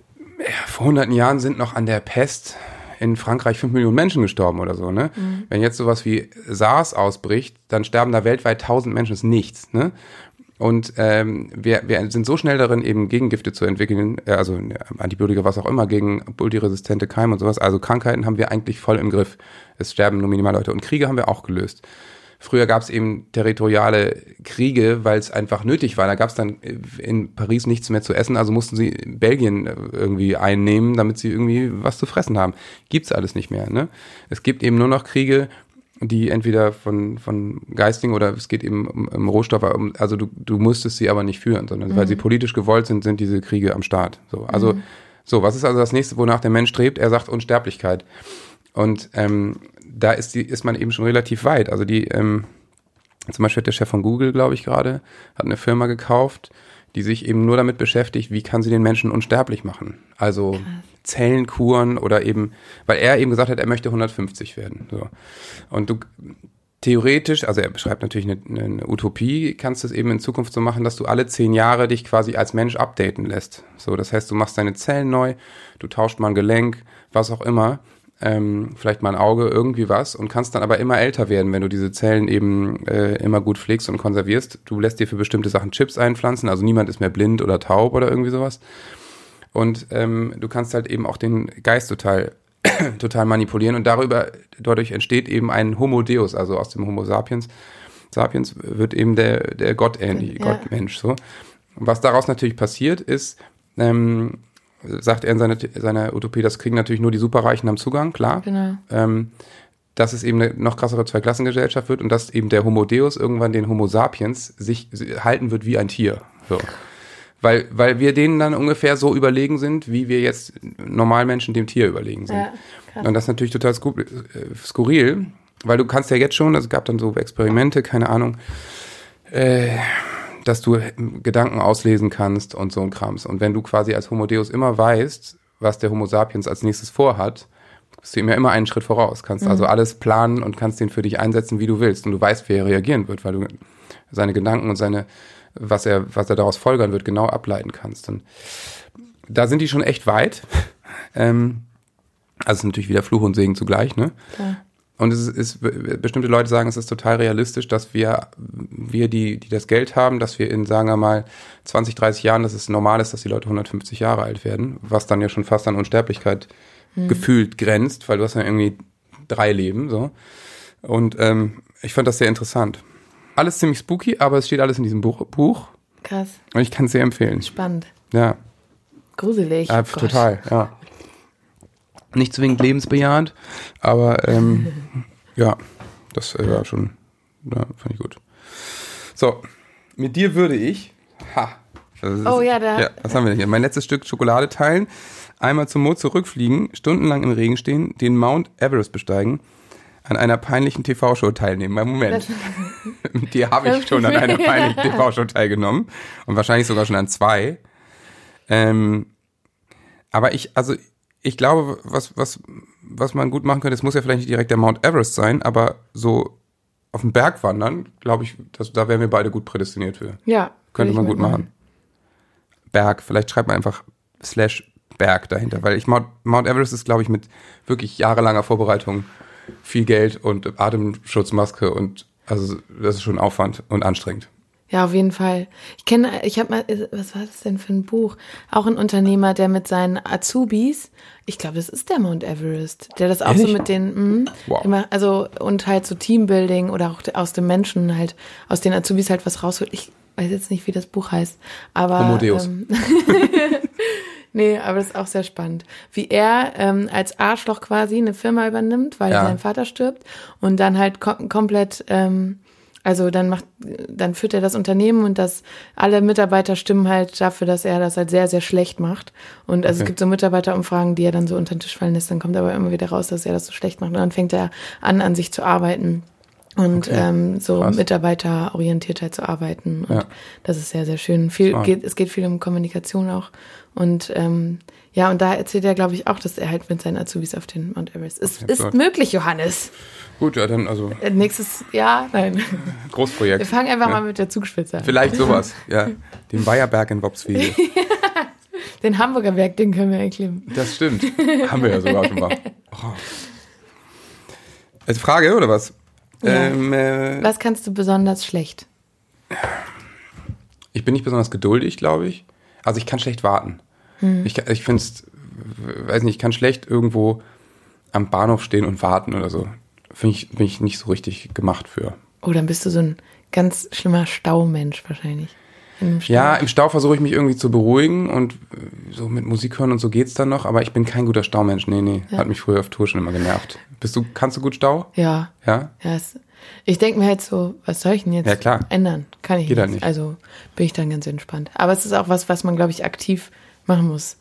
[SPEAKER 2] vor hunderten Jahren sind noch an der Pest in Frankreich fünf Millionen Menschen gestorben oder so, ne? Mhm. Wenn jetzt sowas wie SARS ausbricht, dann sterben da weltweit tausend Menschen, das ist nichts, ne? Und ähm, wir, wir sind so schnell darin, eben Gegengifte zu entwickeln, äh, also Antibiotika, was auch immer, gegen multiresistente Keime und sowas. Also Krankheiten haben wir eigentlich voll im Griff. Es sterben nur minimal Leute. Und Kriege haben wir auch gelöst. Früher gab es eben territoriale Kriege, weil es einfach nötig war. Da gab es dann in Paris nichts mehr zu essen, also mussten sie Belgien irgendwie einnehmen, damit sie irgendwie was zu fressen haben. Gibt's alles nicht mehr. Ne? Es gibt eben nur noch Kriege, die entweder von, von Geisting oder es geht eben um, um Rohstoffe, um, also du, du musstest sie aber nicht führen, sondern mhm. weil sie politisch gewollt sind, sind diese Kriege am Start. So, also mhm. so, was ist also das nächste, wonach der Mensch strebt? Er sagt Unsterblichkeit. Und ähm, da ist, die, ist man eben schon relativ weit. Also die, ähm, zum Beispiel hat der Chef von Google, glaube ich, gerade, hat eine Firma gekauft, die sich eben nur damit beschäftigt, wie kann sie den Menschen unsterblich machen. Also Krass. Zellenkuren oder eben, weil er eben gesagt hat, er möchte 150 werden. So. Und du theoretisch, also er beschreibt natürlich eine, eine Utopie, kannst du es eben in Zukunft so machen, dass du alle zehn Jahre dich quasi als Mensch updaten lässt. So, das heißt, du machst deine Zellen neu, du tauscht mal ein Gelenk, was auch immer ähm, vielleicht mal ein Auge, irgendwie was und kannst dann aber immer älter werden, wenn du diese Zellen eben äh, immer gut pflegst und konservierst. Du lässt dir für bestimmte Sachen Chips einpflanzen, also niemand ist mehr blind oder taub oder irgendwie sowas. Und ähm, du kannst halt eben auch den Geist total total manipulieren und darüber dadurch entsteht eben ein Homo Deus, also aus dem Homo sapiens sapiens wird eben der der Gott ähnlich, ja. Gottmensch so. Was daraus natürlich passiert ist, ähm, sagt er in seiner, seiner Utopie, das kriegen natürlich nur die Superreichen am Zugang, klar. Genau. Ähm, dass es eben eine noch krassere Zweiklassengesellschaft wird und dass eben der Homo Deus irgendwann den Homo sapiens sich halten wird wie ein Tier. So. Weil, weil wir denen dann ungefähr so überlegen sind, wie wir jetzt Normalmenschen dem Tier überlegen sind. Ja, und das ist natürlich total äh, skurril, weil du kannst ja jetzt schon, also es gab dann so Experimente, keine Ahnung, äh, dass du Gedanken auslesen kannst und so ein Krams. Und wenn du quasi als Homo Deus immer weißt, was der Homo sapiens als nächstes vorhat, bist du ihm ja immer einen Schritt voraus. Kannst also mhm. also alles planen und kannst den für dich einsetzen, wie du willst. Und du weißt, wie er reagieren wird, weil du seine Gedanken und seine, was er, was er daraus folgern wird, genau ableiten kannst. Und da sind die schon echt weit. ähm, also es ist natürlich wieder Fluch und Segen zugleich, ne? Klar. Und es ist, bestimmte Leute sagen, es ist total realistisch, dass wir, wir, die, die das Geld haben, dass wir in, sagen wir mal, 20, 30 Jahren, dass es normal ist, dass die Leute 150 Jahre alt werden, was dann ja schon fast an Unsterblichkeit hm. gefühlt grenzt, weil du hast ja irgendwie drei Leben, so. Und ähm, ich fand das sehr interessant. Alles ziemlich spooky, aber es steht alles in diesem Buch. Buch.
[SPEAKER 1] Krass.
[SPEAKER 2] Und ich kann es sehr empfehlen.
[SPEAKER 1] Spannend.
[SPEAKER 2] Ja.
[SPEAKER 1] Gruselig.
[SPEAKER 2] Ja, total, ja. Nicht zwingend lebensbejahend, aber ähm, ja, das äh, war schon, ja, fand ich gut. So, mit dir würde ich, ha,
[SPEAKER 1] ist, oh ja, da.
[SPEAKER 2] Ja, was haben wir denn hier? Mein letztes Stück Schokolade teilen, einmal zum Mond zurückfliegen, stundenlang im Regen stehen, den Mount Everest besteigen, an einer peinlichen TV-Show teilnehmen. Mein Moment. Mit dir habe ich schon an einer peinlichen TV-Show teilgenommen und wahrscheinlich sogar schon an zwei. Ähm, aber ich, also ich glaube, was, was, was man gut machen könnte, es muss ja vielleicht nicht direkt der Mount Everest sein, aber so auf den Berg wandern, glaube ich, das, da wären wir beide gut prädestiniert für.
[SPEAKER 1] Ja.
[SPEAKER 2] Könnte man gut machen. Berg, vielleicht schreibt man einfach slash Berg dahinter, weil ich Mount, Mount Everest ist, glaube ich, mit wirklich jahrelanger Vorbereitung, viel Geld und Atemschutzmaske und also das ist schon Aufwand und anstrengend.
[SPEAKER 1] Ja, auf jeden Fall. Ich kenne, ich habe mal, was war das denn für ein Buch? Auch ein Unternehmer, der mit seinen Azubis, ich glaube, das ist der Mount Everest, der das auch Ehrlich? so mit den, mh, wow. immer, also und halt so Teambuilding oder auch aus dem Menschen halt, aus den Azubis halt was rausholt. Ich weiß jetzt nicht, wie das Buch heißt, aber
[SPEAKER 2] Homo Deus.
[SPEAKER 1] Ähm, nee, aber das ist auch sehr spannend, wie er ähm, als Arschloch quasi eine Firma übernimmt, weil
[SPEAKER 2] Ja.
[SPEAKER 1] sein Vater stirbt und dann halt kom komplett ähm, also dann macht, dann führt er das Unternehmen und das alle Mitarbeiter stimmen halt dafür, dass er das halt sehr, sehr schlecht macht. Und also es
[SPEAKER 2] Okay.
[SPEAKER 1] gibt so Mitarbeiterumfragen, die er dann so unter den Tisch fallen lässt, dann kommt aber immer wieder raus, dass er das so schlecht macht. Und dann fängt er an, an sich zu arbeiten und
[SPEAKER 2] Okay.
[SPEAKER 1] ähm, so
[SPEAKER 2] Krass.
[SPEAKER 1] mitarbeiterorientiertheit zu arbeiten. Und
[SPEAKER 2] Ja.
[SPEAKER 1] das ist sehr, sehr schön. Viel
[SPEAKER 2] Smart.
[SPEAKER 1] geht, es geht viel um Kommunikation auch. Und ähm, ja, und da erzählt er, glaube ich, auch, dass er halt mit seinen Azubis auf den Mount Everest ist.
[SPEAKER 2] Okay,
[SPEAKER 1] Ist
[SPEAKER 2] absurd.
[SPEAKER 1] möglich, Johannes.
[SPEAKER 2] Gut, ja, dann also
[SPEAKER 1] Äh, Nächstes Jahr? Nein. Wir
[SPEAKER 2] Großprojekt.
[SPEAKER 1] fangen einfach
[SPEAKER 2] Ja.
[SPEAKER 1] mal mit der Zugspitze an.
[SPEAKER 2] Vielleicht sowas, ja. Den Weiherberg in Wopswede.
[SPEAKER 1] Den Hamburger Berg, den können wir erklimmen.
[SPEAKER 2] Das stimmt. Haben wir ja sogar schon mal. Oh. Als Frage, oder was?
[SPEAKER 1] Ja.
[SPEAKER 2] Ähm, äh,
[SPEAKER 1] Was kannst du besonders schlecht?
[SPEAKER 2] ich bin nicht besonders geduldig, glaube ich. Also ich kann schlecht warten.
[SPEAKER 1] Hm.
[SPEAKER 2] Ich, ich finde es, weiß nicht, ich kann schlecht irgendwo am Bahnhof stehen und warten oder so. Finde ich, bin ich nicht so richtig gemacht für.
[SPEAKER 1] Oh, dann bist du so ein ganz schlimmer Staumensch wahrscheinlich.
[SPEAKER 2] Ja, im Stau versuche ich mich irgendwie zu beruhigen und äh, so mit Musik hören und so geht's dann noch, aber ich bin kein guter Staumensch. Nee, nee,
[SPEAKER 1] Ja.
[SPEAKER 2] hat mich früher auf Tour schon immer genervt. Bist du, kannst du gut Stau?
[SPEAKER 1] Ja,
[SPEAKER 2] Ja?
[SPEAKER 1] ja. Es, ich denke mir halt so, was soll ich denn jetzt
[SPEAKER 2] Ja, klar.
[SPEAKER 1] ändern? Kann ich
[SPEAKER 2] Geht
[SPEAKER 1] nicht.
[SPEAKER 2] halt nicht.
[SPEAKER 1] Also bin ich dann ganz entspannt. Aber es ist auch was, was man, glaube ich, aktiv machen muss.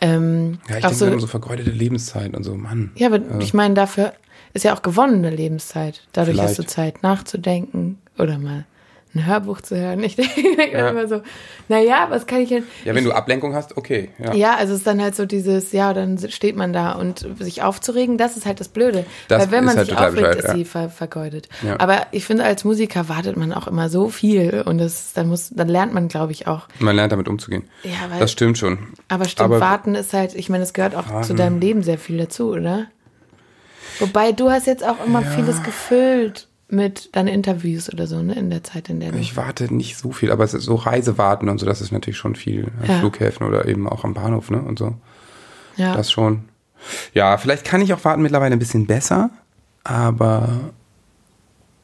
[SPEAKER 1] Ähm,
[SPEAKER 2] Ja, ich denke
[SPEAKER 1] so,
[SPEAKER 2] so, vergeudete Lebenszeit und so, Mann.
[SPEAKER 1] ja, aber ich meine, dafür ist ja auch gewonnene Lebenszeit. Dadurch hast du
[SPEAKER 2] Vielleicht.
[SPEAKER 1] Zeit nachzudenken oder mal ein Hörbuch zu hören. Ich denke denk
[SPEAKER 2] Ja.
[SPEAKER 1] immer so, naja, was kann ich denn?
[SPEAKER 2] Ja, wenn du Ablenkung hast, okay. Ja.
[SPEAKER 1] Ja, also es ist dann halt so dieses, ja, dann steht man da und sich aufzuregen, das ist halt das Blöde.
[SPEAKER 2] Das
[SPEAKER 1] Weil wenn man
[SPEAKER 2] halt
[SPEAKER 1] sich aufregt,
[SPEAKER 2] bescheuert,
[SPEAKER 1] ist
[SPEAKER 2] ja.
[SPEAKER 1] sie ver vergeudet. Aber ich finde, als Musiker wartet man auch immer so viel und das, dann muss, dann lernt man, glaube ich, auch.
[SPEAKER 2] Man lernt damit umzugehen.
[SPEAKER 1] Ja, weil,
[SPEAKER 2] Das stimmt schon.
[SPEAKER 1] aber stimmt,
[SPEAKER 2] aber-
[SPEAKER 1] warten ist halt, ich meine, es gehört auch zu
[SPEAKER 2] Warten.
[SPEAKER 1] deinem Leben sehr viel dazu, oder? Wobei du hast jetzt auch immer vieles gefüllt mit deinen Interviews oder so, ne, in der Zeit, in der du.
[SPEAKER 2] Ich warte nicht so viel, aber es ist so Reisewarten und so, das ist natürlich schon viel. An
[SPEAKER 1] Ja.
[SPEAKER 2] Flughäfen oder eben auch am Bahnhof, ne? Und so.
[SPEAKER 1] ja.
[SPEAKER 2] Das schon. Ja, vielleicht kann ich auch warten mittlerweile ein bisschen besser, aber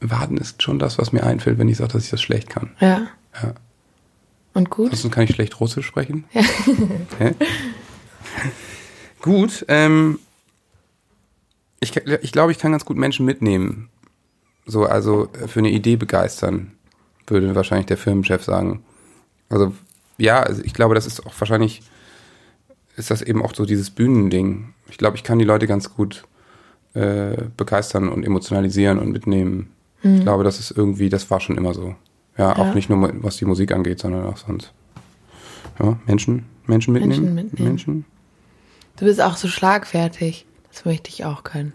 [SPEAKER 2] warten ist schon das, was mir einfällt, wenn ich sage, dass ich das schlecht kann.
[SPEAKER 1] ja.
[SPEAKER 2] Ja.
[SPEAKER 1] Und gut?
[SPEAKER 2] Ansonsten kann ich schlecht Russisch sprechen. Okay. gut, ähm, ich, ich glaube, ich kann ganz gut Menschen mitnehmen. So, also äh, für eine Idee begeistern, würde wahrscheinlich der Firmenchef sagen. Also, ja, also ich glaube, das ist auch wahrscheinlich, ist das eben auch so dieses Bühnending. Ich glaube, ich kann die Leute ganz gut äh, begeistern und emotionalisieren und mitnehmen. Ich glaube, das ist irgendwie, das war schon immer so. Ja, auch
[SPEAKER 1] Ja.
[SPEAKER 2] nicht nur was die Musik angeht, sondern auch sonst. Ja, Menschen, Menschen mitnehmen.
[SPEAKER 1] Menschen mitnehmen.
[SPEAKER 2] Menschen.
[SPEAKER 1] Du bist auch so schlagfertig. Das möchte ich auch können.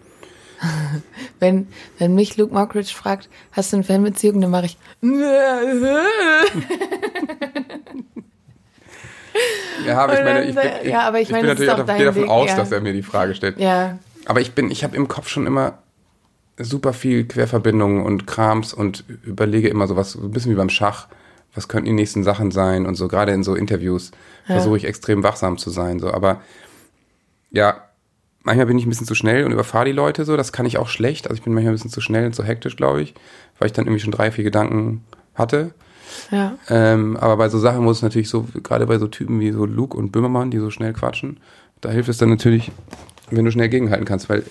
[SPEAKER 1] wenn, wenn mich Luke Mockridge fragt, hast du eine Fanbeziehung, dann mache ich.
[SPEAKER 2] Ja, aber ich meine, ich bin, ich,
[SPEAKER 1] ja, aber ich
[SPEAKER 2] ich
[SPEAKER 1] meine,
[SPEAKER 2] bin natürlich gehe davon
[SPEAKER 1] Ding,
[SPEAKER 2] aus,
[SPEAKER 1] ja.
[SPEAKER 2] dass er mir die Frage stellt.
[SPEAKER 1] ja,
[SPEAKER 2] Aber ich bin, ich habe im Kopf schon immer super viel Querverbindungen und Krams und überlege immer so was, so ein bisschen wie beim Schach. Was könnten die nächsten Sachen sein und so, gerade in so Interviews
[SPEAKER 1] Ja.
[SPEAKER 2] versuche ich extrem wachsam zu sein, so, aber ja, manchmal bin ich ein bisschen zu schnell und überfahre die Leute so, das kann ich auch schlecht, also ich bin manchmal ein bisschen zu schnell und zu hektisch, glaube ich, weil ich dann irgendwie schon drei, vier Gedanken hatte.
[SPEAKER 1] ja.
[SPEAKER 2] Ähm, aber bei so Sachen muss es natürlich so, gerade bei so Typen wie so Luke und Böhmermann, die so schnell quatschen, da hilft es dann natürlich, wenn du schnell gegenhalten kannst, weil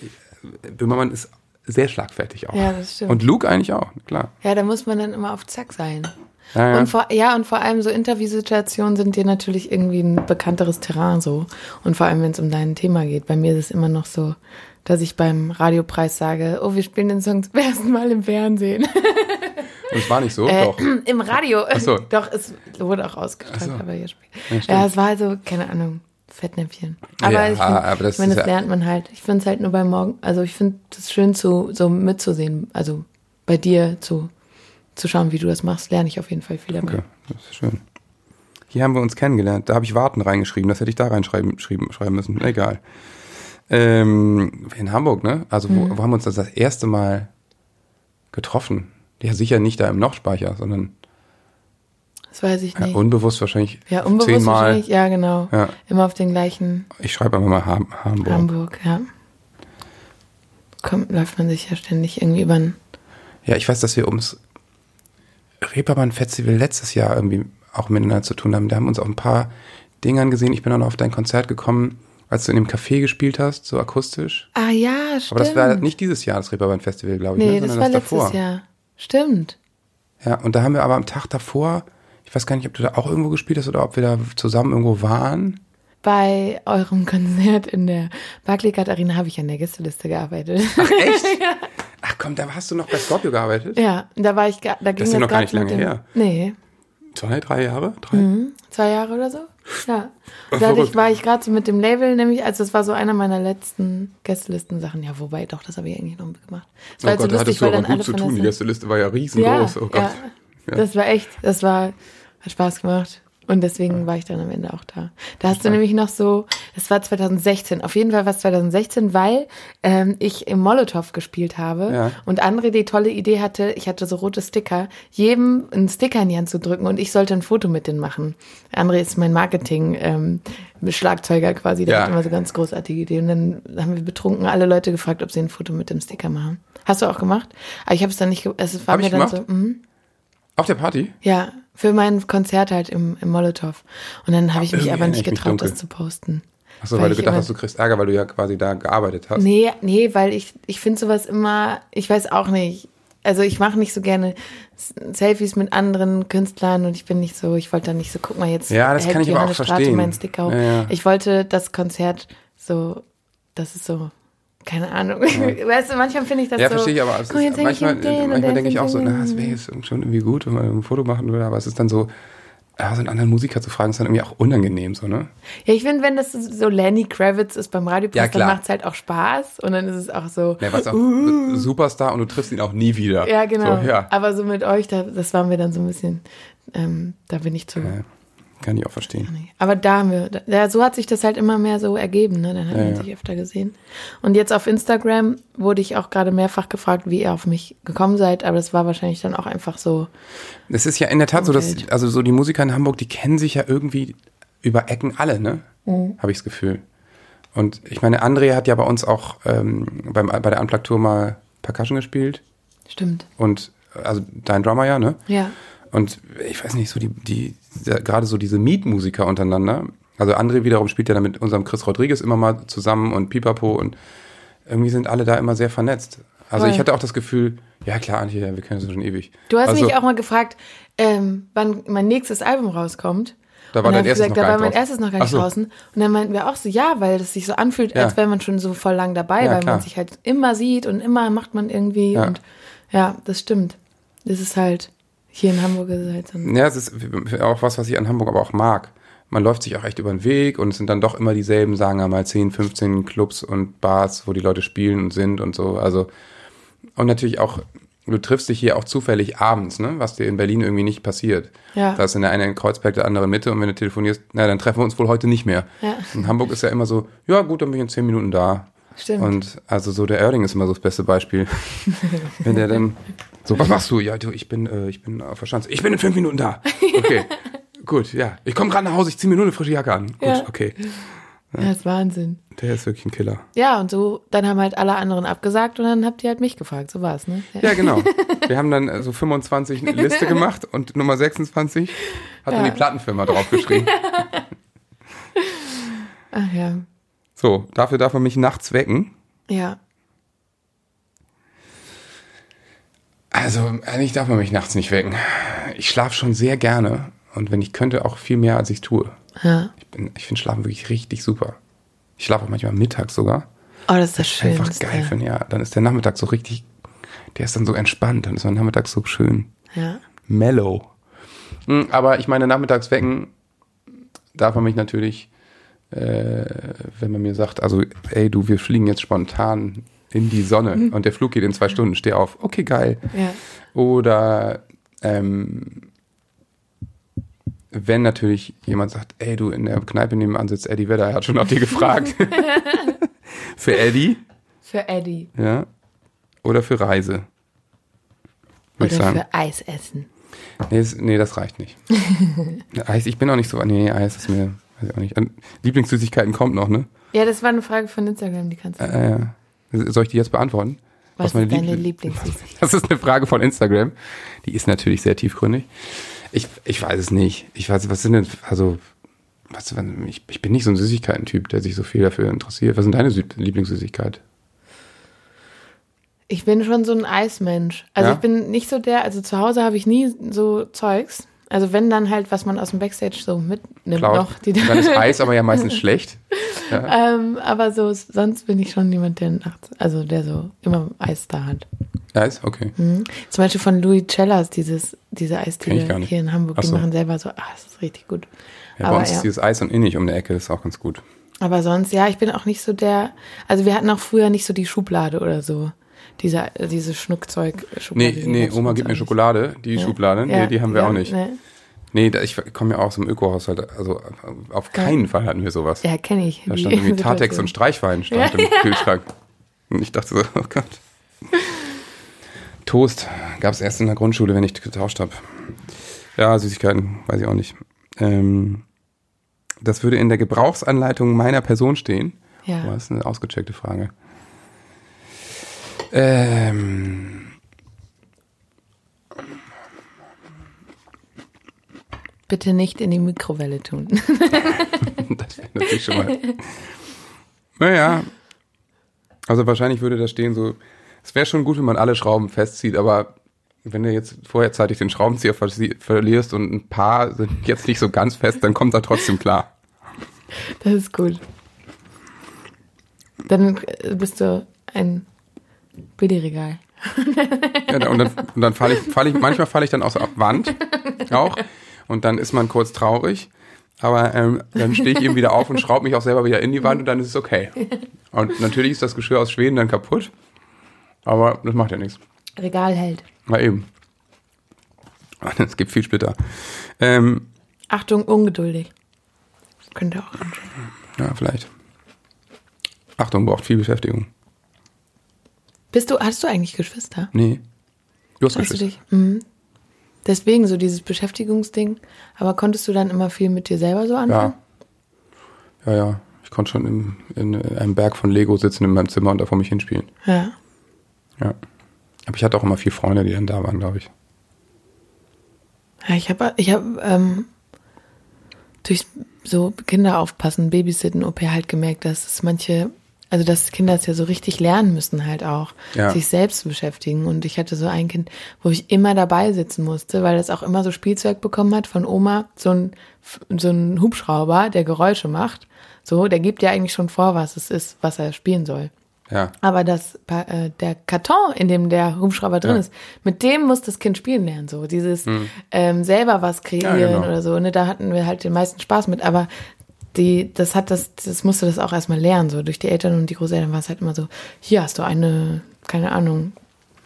[SPEAKER 2] Böhmermann ist sehr schlagfertig auch.
[SPEAKER 1] Ja, das stimmt.
[SPEAKER 2] Und Luke eigentlich auch, klar.
[SPEAKER 1] Ja, da muss man dann immer auf Zack sein.
[SPEAKER 2] Ja, ja.
[SPEAKER 1] Und vor, ja, und vor allem so Interviewsituationen sind dir natürlich irgendwie ein bekannteres Terrain so. Und vor allem, wenn es um dein Thema geht. Bei mir ist es immer noch so, dass ich beim Radiopreis sage, oh, wir spielen den Song zum ersten Mal im Fernsehen.
[SPEAKER 2] Und es war nicht so,
[SPEAKER 1] Äh,
[SPEAKER 2] doch.
[SPEAKER 1] Im Radio.
[SPEAKER 2] Ach so.
[SPEAKER 1] Doch, es wurde auch ausgestrahlt,
[SPEAKER 2] so.
[SPEAKER 1] aber hier später.
[SPEAKER 2] Ja,
[SPEAKER 1] Ja, es war also, keine Ahnung, Fettnäpfchen. Aber
[SPEAKER 2] Ja,
[SPEAKER 1] ich, find,
[SPEAKER 2] aber das
[SPEAKER 1] ich meine,
[SPEAKER 2] ist
[SPEAKER 1] das lernt man halt. Ich finde es halt nur beim Morgen, also ich finde es schön zu, so mitzusehen, also bei dir zu, zu schauen, wie du das machst, lerne ich auf jeden Fall viel dabei.
[SPEAKER 2] Okay, das ist schön. Hier haben wir uns kennengelernt. Da habe ich Warten reingeschrieben. Das hätte ich da reinschreiben schreiben, schreiben müssen. Egal. Ähm, in Hamburg, ne? Also
[SPEAKER 1] Mhm.
[SPEAKER 2] wo, wo haben wir uns das, das erste Mal getroffen? Ja, sicher nicht da im Nochspeicher, sondern
[SPEAKER 1] Das weiß ich
[SPEAKER 2] ja,
[SPEAKER 1] nicht.
[SPEAKER 2] unbewusst wahrscheinlich
[SPEAKER 1] Ja, unbewusst
[SPEAKER 2] zehnmal.
[SPEAKER 1] wahrscheinlich, ja, genau.
[SPEAKER 2] Ja.
[SPEAKER 1] Immer auf den gleichen
[SPEAKER 2] Ich schreibe einfach mal Ham Hamburg.
[SPEAKER 1] Hamburg, ja. Kommt, läuft man sich ja ständig irgendwie über den,
[SPEAKER 2] Ja, ich weiß, dass wir ums Reeperbahn Festival letztes Jahr irgendwie auch miteinander zu tun haben. Da haben wir uns auf ein paar Dingern gesehen. Ich bin auch noch auf dein Konzert gekommen, als du in dem Café gespielt hast, so akustisch.
[SPEAKER 1] Ah ja, stimmt.
[SPEAKER 2] Aber das war nicht dieses Jahr, das Reeperbahn Festival, glaube ich,
[SPEAKER 1] nee,
[SPEAKER 2] ne,
[SPEAKER 1] das war letztes
[SPEAKER 2] davor.
[SPEAKER 1] Jahr. Stimmt.
[SPEAKER 2] Ja, und da haben wir aber am Tag davor, ich weiß gar nicht, ob du da auch irgendwo gespielt hast oder ob wir da zusammen irgendwo waren.
[SPEAKER 1] Bei eurem Konzert in der Barclaycard Arena habe ich an der Gästeliste gearbeitet.
[SPEAKER 2] Ach echt? Ach komm, da hast du noch bei Scorpio gearbeitet?
[SPEAKER 1] ja, da war ich, da ging
[SPEAKER 2] ist ja noch gar nicht lange her.
[SPEAKER 1] Nee,
[SPEAKER 2] Zwei, drei Jahre? Drei?
[SPEAKER 1] Mhm. zwei Jahre oder so. Ja.
[SPEAKER 2] Ach,
[SPEAKER 1] Da hatte ich,
[SPEAKER 2] verrückt.
[SPEAKER 1] war ich gerade so mit dem Label, nämlich, also das war so einer meiner letzten Gästelisten-Sachen. Ja, wobei, doch, das habe ich eigentlich noch gemacht. Das
[SPEAKER 2] Oh
[SPEAKER 1] war halt
[SPEAKER 2] Gott,
[SPEAKER 1] so
[SPEAKER 2] da hattest
[SPEAKER 1] lustig,
[SPEAKER 2] du
[SPEAKER 1] weil
[SPEAKER 2] aber
[SPEAKER 1] dann alle
[SPEAKER 2] gut zu tun. Die Gästeliste war ja riesengroß.
[SPEAKER 1] ja,
[SPEAKER 2] oh Gott.
[SPEAKER 1] ja, das war echt, das war, hat Spaß gemacht. Und deswegen war ich dann am Ende auch da. Da hast du nämlich noch so, es war 2016, auf jeden Fall war es 2016, weil ähm, ich im Molotow gespielt habe
[SPEAKER 2] Ja.
[SPEAKER 1] und André die tolle Idee hatte, ich hatte so rote Sticker, jedem einen Sticker in die Hand zu drücken und ich sollte ein Foto mit denen machen. André ist mein Marketing ähm, Schlagzeuger quasi, der
[SPEAKER 2] Ja.
[SPEAKER 1] hat immer so ganz großartige Ideen. Und dann haben wir betrunken alle Leute gefragt, ob sie ein Foto mit dem Sticker machen. Hast du auch gemacht? Aber ich habe es dann nicht, es war
[SPEAKER 2] Hab
[SPEAKER 1] mir
[SPEAKER 2] ich
[SPEAKER 1] dann
[SPEAKER 2] gemacht?
[SPEAKER 1] so, mhm.
[SPEAKER 2] Auf der Party?
[SPEAKER 1] Ja, für mein Konzert halt im, im Molotow. Und dann habe ich mich aber nicht getraut, das zu posten.
[SPEAKER 2] Achso, weil, du
[SPEAKER 1] ich
[SPEAKER 2] gedacht hast, du kriegst Ärger, weil du ja quasi da gearbeitet hast.
[SPEAKER 1] Nee, nee, weil ich, ich finde sowas immer, ich weiß auch nicht. Also ich mache nicht so gerne Selfies mit anderen Künstlern und ich bin nicht so, ich wollte dann nicht so, guck mal, jetzt
[SPEAKER 2] Ja, das kann ich aber auch
[SPEAKER 1] Strate
[SPEAKER 2] verstehen. Ja, ja.
[SPEAKER 1] Ich wollte das Konzert so, das ist so, keine Ahnung. Weißt du, manchmal finde ich das
[SPEAKER 2] Ja,
[SPEAKER 1] so.
[SPEAKER 2] verstehe ich, aber ist,
[SPEAKER 1] jetzt häng ich
[SPEAKER 2] manchmal, manchmal denke ich auch so, na, es wäre jetzt schon irgendwie gut, wenn man ein Foto machen würde, aber es ist dann so, ja, so einen anderen Musiker zu fragen, ist dann irgendwie auch unangenehm, so, ne?
[SPEAKER 1] Ja, ich finde, wenn das so Lenny Kravitz ist beim Radiopass,
[SPEAKER 2] Ja,
[SPEAKER 1] dann macht es halt auch Spaß und dann ist es auch so.
[SPEAKER 2] Ja, was auch
[SPEAKER 1] Uh.
[SPEAKER 2] Superstar und du triffst ihn auch nie wieder.
[SPEAKER 1] Ja, genau.
[SPEAKER 2] So, ja.
[SPEAKER 1] Aber so mit euch, da, das waren wir dann so ein bisschen, ähm, da bin ich zu.
[SPEAKER 2] Ja, Kann ich auch verstehen.
[SPEAKER 1] Aber da haben wir, da, so hat sich das halt immer mehr so ergeben, ne? Dann hat
[SPEAKER 2] Ja,
[SPEAKER 1] man
[SPEAKER 2] ja.
[SPEAKER 1] sich öfter gesehen. Und jetzt auf Instagram wurde ich auch gerade mehrfach gefragt, wie ihr auf mich gekommen seid, aber das war wahrscheinlich dann auch einfach so.
[SPEAKER 2] Es ist ja in der Tat so, dass, also so die Musiker in Hamburg, die kennen sich ja irgendwie über Ecken alle, ne?
[SPEAKER 1] Mhm.
[SPEAKER 2] Habe ich das Gefühl. Und ich meine, André hat ja bei uns auch ähm, beim, bei der Unplugged-Tour mal Percussion gespielt.
[SPEAKER 1] Stimmt.
[SPEAKER 2] Und also dein Drummer ja, ne?
[SPEAKER 1] Ja.
[SPEAKER 2] Und ich weiß nicht, so die, die, gerade so diese Mietmusiker untereinander. Also André wiederum spielt ja dann mit unserem Chris Rodriguez immer mal zusammen und Pipapo und irgendwie sind alle da immer sehr vernetzt. Also
[SPEAKER 1] Voll.
[SPEAKER 2] ich hatte auch das Gefühl, ja klar, Antje, wir kennen uns schon ewig.
[SPEAKER 1] Du hast
[SPEAKER 2] also,
[SPEAKER 1] mich auch mal gefragt, ähm, wann mein nächstes Album rauskommt.
[SPEAKER 2] Da war
[SPEAKER 1] und dann
[SPEAKER 2] dein erstes
[SPEAKER 1] gesagt,
[SPEAKER 2] noch
[SPEAKER 1] da
[SPEAKER 2] gar
[SPEAKER 1] war
[SPEAKER 2] nicht
[SPEAKER 1] mein erstes noch gar nicht
[SPEAKER 2] so.
[SPEAKER 1] draußen. Und dann meinten wir auch so, ja, weil das sich so anfühlt,
[SPEAKER 2] Ja.
[SPEAKER 1] als wäre man schon so voll lang dabei,
[SPEAKER 2] Ja,
[SPEAKER 1] weil
[SPEAKER 2] klar.
[SPEAKER 1] man sich halt immer sieht und immer macht man irgendwie.
[SPEAKER 2] Ja.
[SPEAKER 1] Und ja, das stimmt. Das ist halt, hier in Hamburg ist es halt so.
[SPEAKER 2] Ja, es ist auch was, was ich an Hamburg aber auch mag. Man läuft sich auch echt über den Weg und es sind dann doch immer dieselben, sagen wir mal, 10, 15 Clubs und Bars, wo die Leute spielen und sind und so. Also, und natürlich auch, du triffst dich hier auch zufällig abends, ne? Was dir in Berlin irgendwie nicht passiert.
[SPEAKER 1] Ja.
[SPEAKER 2] Da ist in der eine in Kreuzberg, der andere in Mitte und wenn du telefonierst, na, dann treffen wir uns wohl heute nicht mehr.
[SPEAKER 1] Ja.
[SPEAKER 2] In Hamburg ist ja immer so, ja gut, dann bin ich in 10 Minuten da.
[SPEAKER 1] Stimmt.
[SPEAKER 2] Und also so der Erding ist immer so das beste Beispiel. Wenn der dann so, was machst du? Ja, du, ich bin, äh, ich bin auf der Schanze. Ich bin in fünf Minuten da. Okay, gut, ja. Ich komme gerade nach Hause, ich ziehe mir nur eine frische Jacke an. Gut,
[SPEAKER 1] Ja.
[SPEAKER 2] okay.
[SPEAKER 1] Ja, das ist Wahnsinn.
[SPEAKER 2] Der ist wirklich ein Killer.
[SPEAKER 1] Ja, und so, dann haben halt alle anderen abgesagt und dann habt ihr halt mich gefragt. So war es, ne?
[SPEAKER 2] Ja, genau. Wir haben dann äh, so 25 eine Liste gemacht und Nummer 26 hat dann
[SPEAKER 1] Ja.
[SPEAKER 2] die Plattenfirma draufgeschrieben.
[SPEAKER 1] Ach ja.
[SPEAKER 2] So, dafür darf man mich nachts wecken.
[SPEAKER 1] Ja.
[SPEAKER 2] Also, eigentlich darf man mich nachts nicht wecken. Ich schlafe schon sehr gerne und wenn ich könnte, auch viel mehr, als ich tue.
[SPEAKER 1] Ja.
[SPEAKER 2] Ich, bin- ich finde Schlafen wirklich richtig super. Ich schlafe auch manchmal mittags sogar.
[SPEAKER 1] Oh, das ist das Schönste.
[SPEAKER 2] Einfach geil finde, ja. Dann ist der Nachmittag so richtig, der ist dann so entspannt. Dann ist mein Nachmittag so schön
[SPEAKER 1] Ja.
[SPEAKER 2] mellow. Hm, Aber ich meine, nachmittags wecken darf man mich natürlich, äh, wenn man mir sagt, also, ey, du, wir fliegen jetzt spontan in die Sonne
[SPEAKER 1] Mhm.
[SPEAKER 2] und der Flug geht in zwei Stunden, steh auf. Okay, geil.
[SPEAKER 1] Ja.
[SPEAKER 2] Oder ähm, wenn natürlich jemand sagt, ey, du in der Kneipe nebenan sitzt Eddie Vedder, er hat schon nach dir gefragt. für Eddie,
[SPEAKER 1] Für Eddie.
[SPEAKER 2] ja. Oder für Reise.
[SPEAKER 1] Oder für Eis essen.
[SPEAKER 2] Nee das, nee, das reicht nicht. Eis, ich bin auch nicht so, nee, Eis ist mir, weiß ich auch nicht. An- Lieblingssüßigkeiten kommt noch, ne?
[SPEAKER 1] Ja, das war eine Frage von Instagram, die kannst du.
[SPEAKER 2] Äh, soll ich die jetzt beantworten?
[SPEAKER 1] Was,
[SPEAKER 2] meine
[SPEAKER 1] ist deine
[SPEAKER 2] Liebl-
[SPEAKER 1] Lieblingssüßigkeit?
[SPEAKER 2] Das ist eine Frage von Instagram. Die ist natürlich sehr tiefgründig. Ich, ich weiß es nicht. Ich weiß, was sind denn, also, was, ich, ich bin nicht so ein Süßigkeiten-Typ, der sich so viel dafür interessiert. Was sind deine Sü Lieblingssüßigkeit?
[SPEAKER 1] Ich bin schon so ein Eismensch. Also
[SPEAKER 2] Ja?
[SPEAKER 1] ich bin nicht so der, also zu Hause habe ich nie so Zeugs. Also wenn dann halt, was man aus dem Backstage so mitnimmt
[SPEAKER 2] Cloud.
[SPEAKER 1] noch. Die
[SPEAKER 2] Dann ist Eis aber ja meistens schlecht.
[SPEAKER 1] ähm, aber so, sonst bin ich schon jemand, der nachts, also der so immer Eis da hat.
[SPEAKER 2] Eis? Okay.
[SPEAKER 1] Mhm. Zum Beispiel von Louis Cellas, dieses, diese Eisdiele
[SPEAKER 2] nicht.
[SPEAKER 1] hier in Hamburg,
[SPEAKER 2] Ach
[SPEAKER 1] die
[SPEAKER 2] so.
[SPEAKER 1] machen selber so, ah, das ist richtig gut.
[SPEAKER 2] Ja, bei
[SPEAKER 1] aber,
[SPEAKER 2] uns
[SPEAKER 1] ja.
[SPEAKER 2] ist dieses Eis und Innig um der Ecke, das ist auch ganz gut.
[SPEAKER 1] aber sonst, ja, ich bin auch nicht so der, also wir hatten auch früher nicht so die Schublade oder so. Diese, diese Schnuckzeug.
[SPEAKER 2] Nee,
[SPEAKER 1] die
[SPEAKER 2] nee,
[SPEAKER 1] gab's
[SPEAKER 2] Oma gibt mir Schokolade, die Schublade. Nee,
[SPEAKER 1] Ja,
[SPEAKER 2] die haben wir
[SPEAKER 1] ja,
[SPEAKER 2] auch nicht.
[SPEAKER 1] Nee.
[SPEAKER 2] Nee, ich komme ja auch aus einem Ökohaushalt. Also auf keinen Fall hatten wir sowas.
[SPEAKER 1] Ja, kenne ich.
[SPEAKER 2] Da stand irgendwie Tatex
[SPEAKER 1] Situation.
[SPEAKER 2] und Streichwein stand im Kühlschrank. Und ich dachte so, oh Gott. Toast gab es erst in der Grundschule, wenn ich getauscht habe. Ja, Süßigkeiten, weiß ich auch nicht. Ähm, das würde in der Gebrauchsanleitung meiner Person stehen.
[SPEAKER 1] Ja.
[SPEAKER 2] Oh, das ist eine ausgecheckte Frage. Ähm,
[SPEAKER 1] Bitte nicht in die Mikrowelle tun.
[SPEAKER 2] das wäre natürlich schon mal. Naja. Also wahrscheinlich würde da stehen so, es wäre schon gut, wenn man alle Schrauben festzieht, aber wenn du jetzt vorherzeitig den Schraubenzieher verlierst und ein paar sind jetzt nicht so ganz fest, dann kommt er trotzdem klar.
[SPEAKER 1] Das ist gut. Dann bist du ein Billigregal.
[SPEAKER 2] Ja, und dann, und dann falle ich, fall ich, manchmal falle ich dann aus der Wand auch und dann ist man kurz traurig, aber ähm, dann stehe ich eben wieder auf und schraube mich auch selber wieder in die Wand und dann ist es okay. Und natürlich ist das Geschirr aus Schweden dann kaputt, aber das macht ja nichts.
[SPEAKER 1] Regal hält.
[SPEAKER 2] Na eben. Es gibt viel Splitter. Ähm,
[SPEAKER 1] Achtung, ungeduldig. Könnte auch anschauen.
[SPEAKER 2] ja, vielleicht. Achtung, braucht viel Beschäftigung.
[SPEAKER 1] Bist du, hast du eigentlich Geschwister?
[SPEAKER 2] Nee. Du hast
[SPEAKER 1] Hast du
[SPEAKER 2] Geschwister.
[SPEAKER 1] dich? Mhm. Deswegen so dieses Beschäftigungsding. Aber konntest du dann immer viel mit dir selber so anfangen?
[SPEAKER 2] Ja. Ja, ja. Ich konnte schon im, in einem Berg von Lego sitzen in meinem Zimmer und da vor mich hinspielen.
[SPEAKER 1] Ja.
[SPEAKER 2] Ja. Aber ich hatte auch immer vier Freunde, die dann da waren, glaube ich.
[SPEAKER 1] Ja, ich habe ich hab, ähm, durch so Kinder aufpassen, Babysitten, OP halt gemerkt, dass es manche, also dass Kinder es ja so richtig lernen müssen halt auch,
[SPEAKER 2] Ja.
[SPEAKER 1] sich selbst zu beschäftigen. Und ich hatte so ein Kind, wo ich immer dabei sitzen musste, weil es auch immer so Spielzeug bekommen hat von Oma, so ein, so ein Hubschrauber, der Geräusche macht. So, der gibt ja eigentlich schon vor, was es ist, was er spielen soll.
[SPEAKER 2] Ja.
[SPEAKER 1] Aber das, äh, der Karton, in dem der Hubschrauber drin
[SPEAKER 2] Ja.
[SPEAKER 1] ist, mit dem muss das Kind spielen lernen. So dieses ähm, selber was kreieren
[SPEAKER 2] Ja, genau.
[SPEAKER 1] oder so. Ne? Da hatten wir halt den meisten Spaß mit. Aber die, das hat das, das musste das auch erstmal lernen. So durch die Eltern und die Großeltern war es halt immer so, hier hast du eine, keine Ahnung,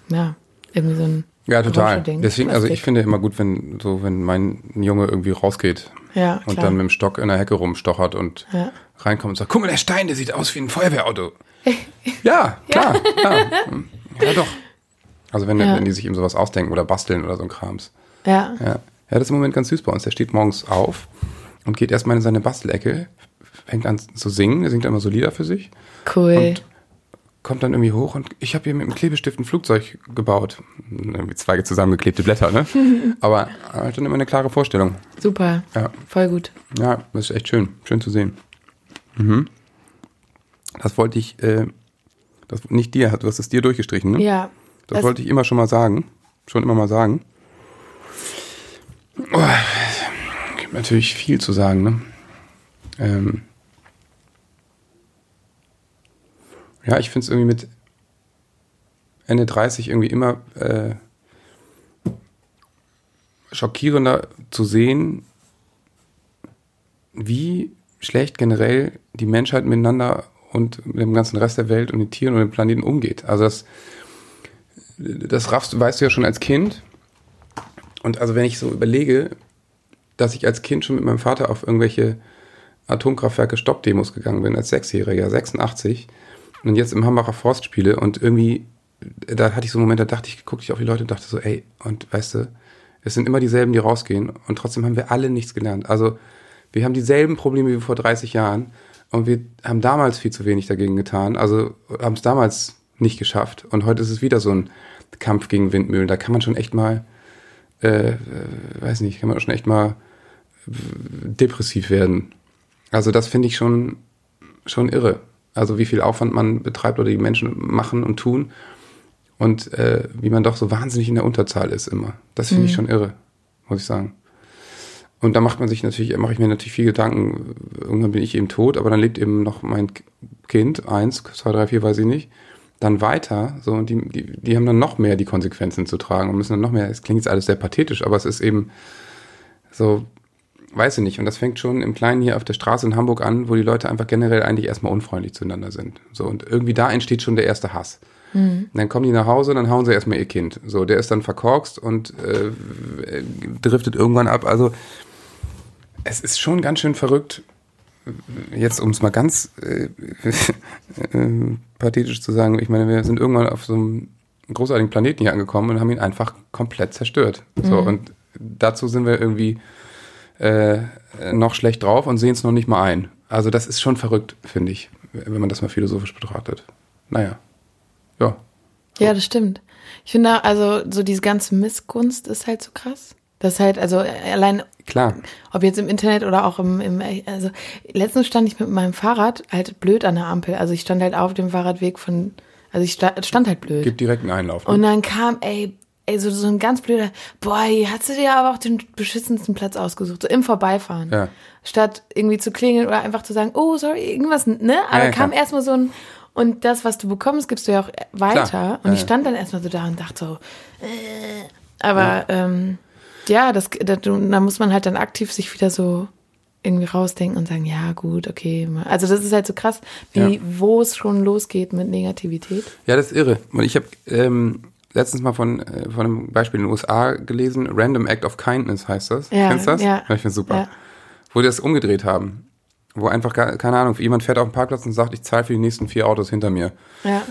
[SPEAKER 1] ja, irgendwie so ein
[SPEAKER 2] Ja, total. Deswegen, also ich finde immer gut, wenn so, wenn mein Junge irgendwie rausgeht
[SPEAKER 1] Ja,
[SPEAKER 2] und
[SPEAKER 1] klar.
[SPEAKER 2] dann mit dem Stock in der Hecke rumstochert und
[SPEAKER 1] Ja.
[SPEAKER 2] reinkommt und sagt, guck mal, der Stein, der sieht aus wie ein Feuerwehrauto. ja, klar. Ja. ja, doch. Also wenn,
[SPEAKER 1] Ja.
[SPEAKER 2] wenn die sich eben sowas ausdenken oder basteln oder so ein Krams.
[SPEAKER 1] Ja,
[SPEAKER 2] Ja. ja, das ist im Moment ganz süß bei uns. Der steht morgens auf und geht erstmal in seine Bastelecke, fängt an zu singen, er singt immer so Lieder für sich,
[SPEAKER 1] cool.
[SPEAKER 2] Und- kommt dann irgendwie hoch und ich habe hier mit dem Klebestift ein Flugzeug gebaut. Irgendwie zwei zusammengeklebte Blätter, ne? Aber er hat dann immer eine klare Vorstellung.
[SPEAKER 1] Super.
[SPEAKER 2] Ja,
[SPEAKER 1] Voll gut.
[SPEAKER 2] ja, das ist echt schön. Schön zu sehen. Mhm. Das wollte ich, äh, das nicht dir, du hast es dir durchgestrichen, ne?
[SPEAKER 1] Ja.
[SPEAKER 2] Das, wollte ich immer schon mal sagen. Schon immer mal sagen. Oh, gibt natürlich viel zu sagen, ne? Ähm ja, ich finde es irgendwie mit Ende 30 irgendwie immer äh, schockierender zu sehen, wie schlecht generell die Menschheit miteinander und mit dem ganzen Rest der Welt und den Tieren und dem Planeten umgeht. Also das, das raffst, weißt du ja schon als Kind. Und also wenn ich so überlege, dass ich als Kind schon mit meinem Vater auf irgendwelche Atomkraftwerke Stoppdemos gegangen bin, als Sechsjähriger, 86, und jetzt im Hambacher Forst spiele und irgendwie, da hatte ich so einen Moment, da dachte ich, guckte ich auf die Leute und dachte so, ey, und weißt du, es sind immer dieselben, die rausgehen und trotzdem haben wir alle nichts gelernt. Also wir haben dieselben Probleme wie vor 30 Jahren und wir haben damals viel zu wenig dagegen getan. Also haben es damals nicht geschafft. Und heute ist es wieder so ein Kampf gegen Windmühlen. Da kann man schon echt mal, äh, äh, weiß nicht, kann man schon echt mal depressiv werden. Also das finde ich schon, schon irre. Also wie viel Aufwand man betreibt oder die Menschen machen und tun und äh, wie man doch so wahnsinnig in der Unterzahl ist immer. Das finde mhm. ich schon irre, muss ich sagen. Und da macht man sich natürlich, mache ich mir natürlich viel Gedanken, irgendwann bin ich eben tot, aber dann lebt eben noch mein Kind, eins, zwei, drei, vier, weiß ich nicht, dann weiter, so, und die, die, die haben dann noch mehr die Konsequenzen zu tragen und müssen dann noch mehr, es klingt jetzt alles sehr pathetisch, aber es ist eben so, weiß ich nicht. Und das fängt schon im Kleinen hier auf der Straße in Hamburg an, wo die Leute einfach generell eigentlich erstmal unfreundlich zueinander sind. So, und irgendwie da entsteht schon der erste Hass. Mhm. Dann kommen die nach Hause, dann hauen sie erstmal ihr Kind. So, der ist dann verkorkst und äh, driftet irgendwann ab. Also, es ist schon ganz schön verrückt, jetzt um es mal ganz äh, äh, pathetisch zu sagen, ich meine, wir sind irgendwann auf so einem großartigen Planeten hier angekommen und haben ihn einfach komplett zerstört. Mhm. So, und dazu sind wir irgendwie äh, noch schlecht drauf und sehen es noch nicht mal ein. Also das ist schon verrückt, finde ich, wenn man das mal philosophisch betrachtet. Naja, ja.
[SPEAKER 1] Ja, das stimmt. Ich finde, also so diese ganze Missgunst ist halt so krass. Das ist halt, also allein,
[SPEAKER 2] Klar.
[SPEAKER 1] ob jetzt im Internet oder auch im, im, also letztens stand ich mit meinem Fahrrad halt blöd an der Ampel. Also ich stand halt auf dem Fahrradweg von, also ich stand halt blöd.
[SPEAKER 2] Gibt direkt einen Einlauf. Ne?
[SPEAKER 1] Und dann kam, ey, ey, so, so ein ganz blöder, boah, hast du dir aber auch den beschissensten Platz ausgesucht, so im Vorbeifahren. Ja. Statt irgendwie zu klingeln oder einfach zu sagen, oh, sorry, irgendwas, ne? Aber ja, kam erstmal so ein, und das, was du bekommst, gibst du ja auch weiter. Klar. Und ich stand dann erstmal so da und dachte so, äh, aber, ja. ähm, ja, das, das, da muss man halt dann aktiv sich wieder so irgendwie rausdenken und sagen, ja, gut, okay. Also das ist halt so krass, wie ja. wo es schon losgeht mit Negativität.
[SPEAKER 2] Ja, das ist irre. Und ich habe ähm, letztens mal von, äh, von einem Beispiel in den USA gelesen, Random Act of Kindness heißt das. Ja, Kennst du das? Ja. Ich finde super. Ja. Wo die das umgedreht haben. Wo einfach, keine Ahnung, jemand fährt auf den Parkplatz und sagt, ich zahle für die nächsten vier Autos hinter mir. Ja.